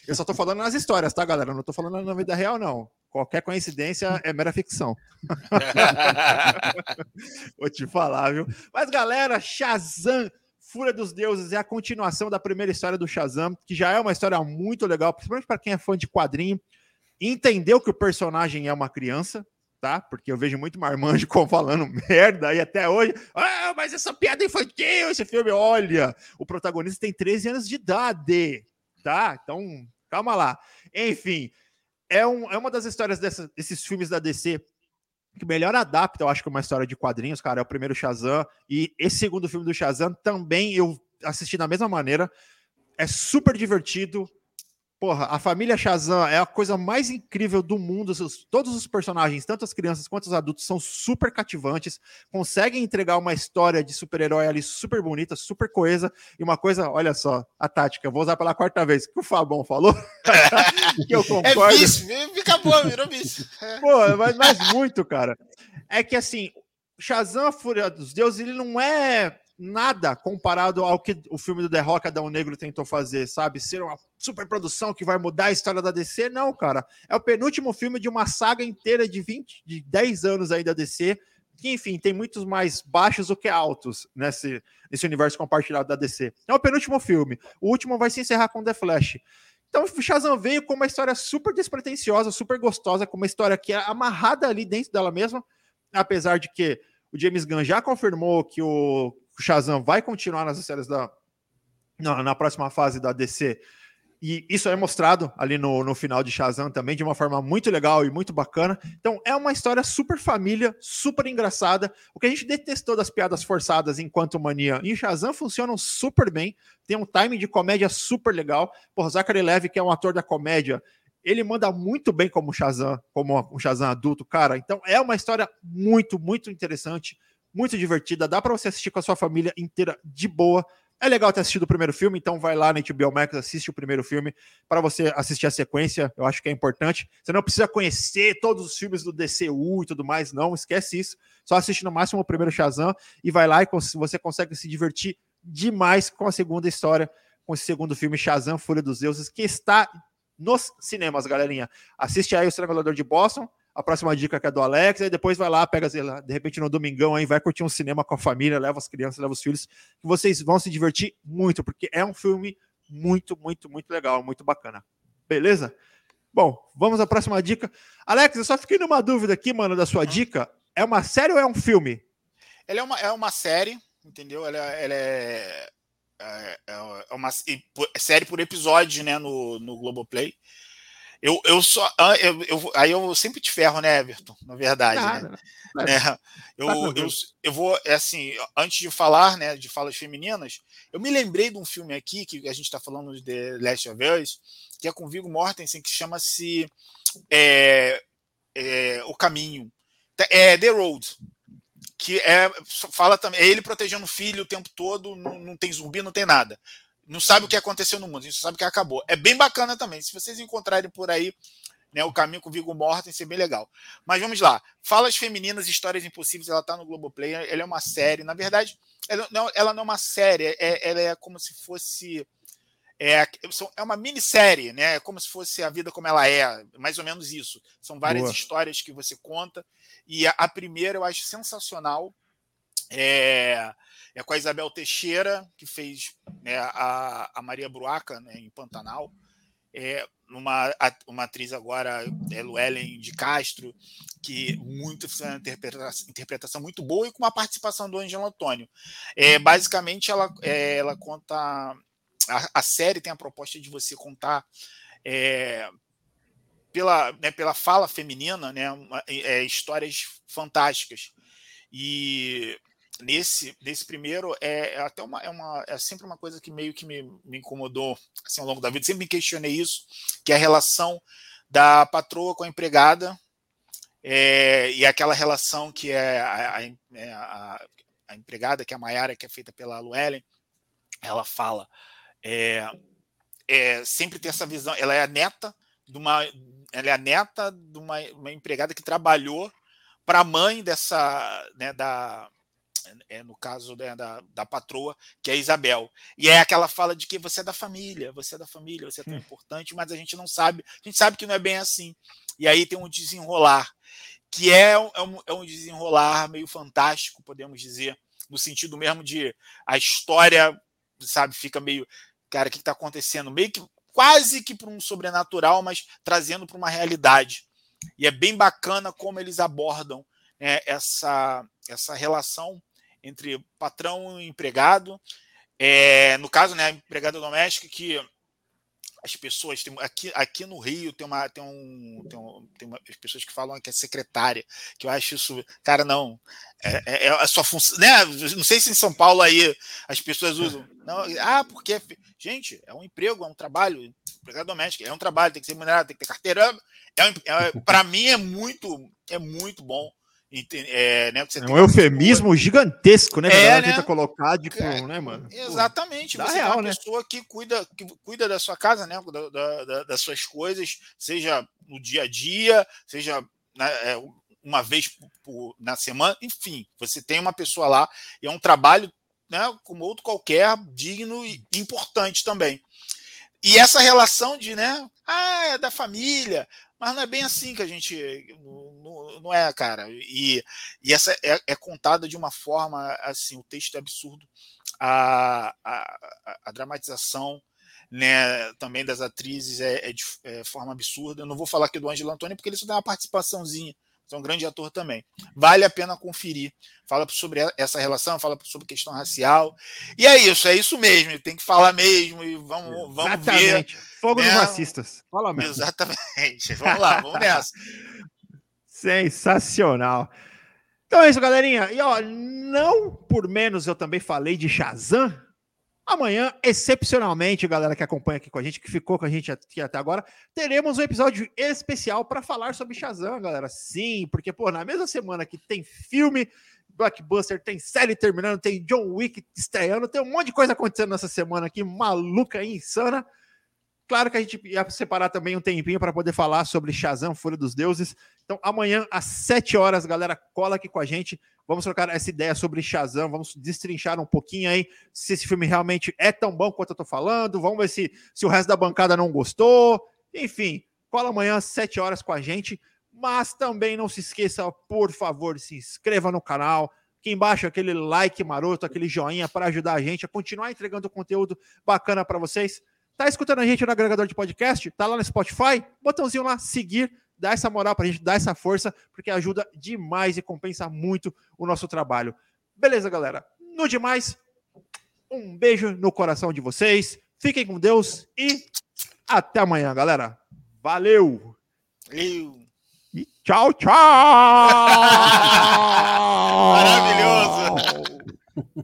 Eu só tô falando nas histórias, tá, galera? não tô falando na vida real, não. Qualquer coincidência é mera ficção. [LAUGHS] Vou te falar, viu? Mas, galera, Shazam, Fúria dos Deuses, é a continuação da primeira história do Shazam, que já é uma história muito legal, principalmente para quem é fã de quadrinho. Entendeu que o personagem é uma criança, tá? Porque eu vejo muito marmanjo [LAUGHS] falando merda aí até hoje. Ah, mas essa piada infantil, esse filme, olha, o protagonista tem 13 anos de idade, tá? Então, calma lá. Enfim, é, um, é uma das histórias dessa, desses filmes da DC que melhor adapta, eu acho que uma história de quadrinhos, cara, é o primeiro Shazam, e esse segundo filme do Shazam também eu assisti da mesma maneira, é super divertido, Porra, a família Shazam é a coisa mais incrível do mundo. Todos os personagens, tanto as crianças quanto os adultos, são super cativantes, conseguem entregar uma história de super-herói ali super bonita, super coesa. E uma coisa, olha só, a tática, vou usar pela quarta vez, que o Fabão falou. [LAUGHS] que eu é concordo. É vice, fica boa, virou vice. Pô, mas, mas muito, cara. É que assim, Shazam, a Fúria dos Deuses, ele não é nada comparado ao que o filme do The Rock Adão Negro tentou fazer, sabe? Ser uma super produção que vai mudar a história da DC. Não, cara. É o penúltimo filme de uma saga inteira de 20, de 10 anos aí da DC, que, enfim, tem muitos mais baixos do que altos nesse, nesse universo compartilhado da DC. É o penúltimo filme. O último vai se encerrar com The Flash. Então, Shazam veio com uma história super despretensiosa, super gostosa, com uma história que é amarrada ali dentro dela mesma, apesar de que o James Gunn já confirmou que o o Shazam vai continuar nas séries da. Na, na, próxima fase da DC. E isso é mostrado ali no, no final de Shazam também, de uma forma muito legal e muito bacana. Então, é uma história super família, super engraçada. O que a gente detestou das piadas forçadas enquanto mania em Shazam funcionam super bem. Tem um timing de comédia super legal. Por Zachary Levy, que é um ator da comédia, ele manda muito bem como Shazam, como um Shazam adulto, cara. Então, é uma história muito, muito interessante muito divertida, dá para você assistir com a sua família inteira de boa. É legal ter assistido o primeiro filme, então vai lá na HBO Max, assiste o primeiro filme para você assistir a sequência. Eu acho que é importante. Você não precisa conhecer todos os filmes do DCU e tudo mais, não, esquece isso. Só assiste no máximo o primeiro Shazam e vai lá e você consegue se divertir demais com a segunda história, com esse segundo filme Shazam, Fúria dos Deuses, que está nos cinemas, galerinha. Assiste aí o Estrangulador de Boston, a próxima dica que é do Alex, aí depois vai lá, pega, lá, de repente no domingão aí, vai curtir um cinema com a família, leva as crianças, leva os filhos, que vocês vão se divertir muito, porque é um filme muito, muito, muito legal, muito bacana. Beleza? Bom, vamos à próxima dica. Alex, eu só fiquei numa dúvida aqui, mano, da sua dica. É uma série ou é um filme? Ela é uma, é uma série, entendeu? Ela, ela é, é, é uma série por episódio, né, no, no Globoplay. Eu, eu só. Ah, eu, eu, aí eu sempre te ferro, né, Everton? Na verdade. né? É, eu, eu, eu vou, é assim, antes de falar, né, de falas femininas, eu me lembrei de um filme aqui, que a gente está falando de The Last of Us, que é com Viggo Mortensen, que chama-se é, é, O Caminho. É The Road. Que é, fala também, é ele protegendo o filho o tempo todo, não, não tem zumbi, não tem nada não sabe o que aconteceu no mundo, a gente sabe que acabou. É bem bacana também. Se vocês encontrarem por aí né, o caminho com o Viggo Mortensen, é bem legal. Mas vamos lá. Falas Femininas, Histórias Impossíveis, ela está no Globoplay, ela é uma série. Na verdade, ela não, ela não é uma série, é, ela é como se fosse. É, é uma minissérie, né? É como se fosse a vida como ela é, mais ou menos isso. São várias Boa. histórias que você conta. E a, a primeira eu acho sensacional. É, é com a Isabel Teixeira, que fez né, a, a Maria Bruaca né, em Pantanal. É uma, uma atriz agora, é Luellen de Castro, que muito uma interpretação, interpretação muito boa e com uma participação do Angelo Antônio. É, basicamente, ela, é, ela conta. A, a, série tem a proposta de você contar é, pela, né, pela fala feminina né, é, histórias fantásticas. E nesse, nesse primeiro é, é, até uma, é, uma, é sempre uma coisa que meio que me, me incomodou assim, ao longo da vida, sempre me questionei isso, que é a relação da patroa com a empregada é, e aquela relação que é a, a, é, a, a empregada, que é a Maiara, que é feita pela Luellen, ela fala, é, é, sempre tem essa visão, ela é a neta de uma, ela é a neta de uma, uma empregada que trabalhou para a mãe dessa, né, da, é, no caso né, da, da patroa, que é a Isabel. E é aquela fala de que você é da família, você é da família, você é tão hum. importante, mas a gente não sabe, a gente sabe que não é bem assim. E aí tem um desenrolar, que é, é um, é um desenrolar meio fantástico, podemos dizer, no sentido mesmo de a história, sabe, fica meio, cara, o que está acontecendo? Meio que quase que para um sobrenatural, mas trazendo para uma realidade. E é bem bacana como eles abordam né, essa, essa relação entre patrão e empregado. É, no caso, né, empregada doméstica que as pessoas tem, aqui, aqui no Rio tem uma tem um, tem, um, tem uma, as pessoas que falam que é secretária que eu acho isso cara não. É, é, é a sua função né não sei se em São Paulo aí as pessoas usam. Não ah porque gente é um emprego é um trabalho empregada doméstica é um trabalho tem que ser remunerado tem que ter carteira é, é para mim é muito é muito bom é, né, é um eufemismo pessoa... gigantesco, né? É, né? tenta colocar, tipo, é, né, mano? Exatamente. Pô, você real, é uma né? pessoa que cuida, que cuida da sua casa, né? Da, da, das suas coisas, seja no dia a dia, seja né, é, uma vez por, por, na semana, enfim, você tem uma pessoa lá e é um trabalho, né, como outro qualquer, digno e importante também. E essa relação de, né, ah, é da família, mas não é bem assim que a gente. Não, é, cara. E, e essa é, é, contada de uma forma assim, o texto é absurdo. A, a, a dramatização né, também das atrizes é, é de é, forma absurda. Eu não vou falar aqui do Ângelo Antônio, porque ele só dá uma participaçãozinha é um grande ator também. Vale a pena conferir. Fala sobre essa relação, fala sobre questão racial. E é isso, é isso mesmo. Tem que falar mesmo e vamos, vamos Exatamente. ver. Fogo né? dos racistas. Fala mesmo. Exatamente. Vamos lá, vamos nessa. [LAUGHS] Sensacional. Então é isso, galerinha. E ó, não por menos eu também falei de Shazam Amanhã, excepcionalmente, galera que acompanha aqui com a gente, que ficou com a gente aqui até agora, teremos um episódio especial para falar sobre Shazam, galera. Sim, porque, pô, na mesma semana que tem filme blockbuster, tem série terminando, tem John Wick estreando, tem um monte de coisa acontecendo nessa semana aqui, maluca e insana. Claro que a gente ia separar também um tempinho para poder falar sobre Shazam, Fúria dos Deuses. Então, amanhã, às 7 horas, galera, cola aqui com a gente. Vamos trocar essa ideia sobre Shazam, vamos destrinchar um pouquinho aí se esse filme realmente é tão bom quanto eu tô falando. Vamos ver se, se o resto da bancada não gostou. Enfim, cola amanhã às 7 horas com a gente. Mas também não se esqueça, por favor, se inscreva no canal. Aqui embaixo, aquele like maroto, aquele joinha para ajudar a gente a continuar entregando conteúdo bacana para vocês. Tá escutando a gente no agregador de podcast? Tá lá no Spotify? Botãozinho lá, seguir, dá essa moral pra gente, dá essa força, porque ajuda demais e compensa muito o nosso trabalho. Beleza, galera? No demais, um beijo no coração de vocês. Fiquem com Deus e até amanhã, galera. Valeu! Valeu! E tchau, tchau! [LAUGHS] [LAUGHS] Maravilhoso! [LAUGHS]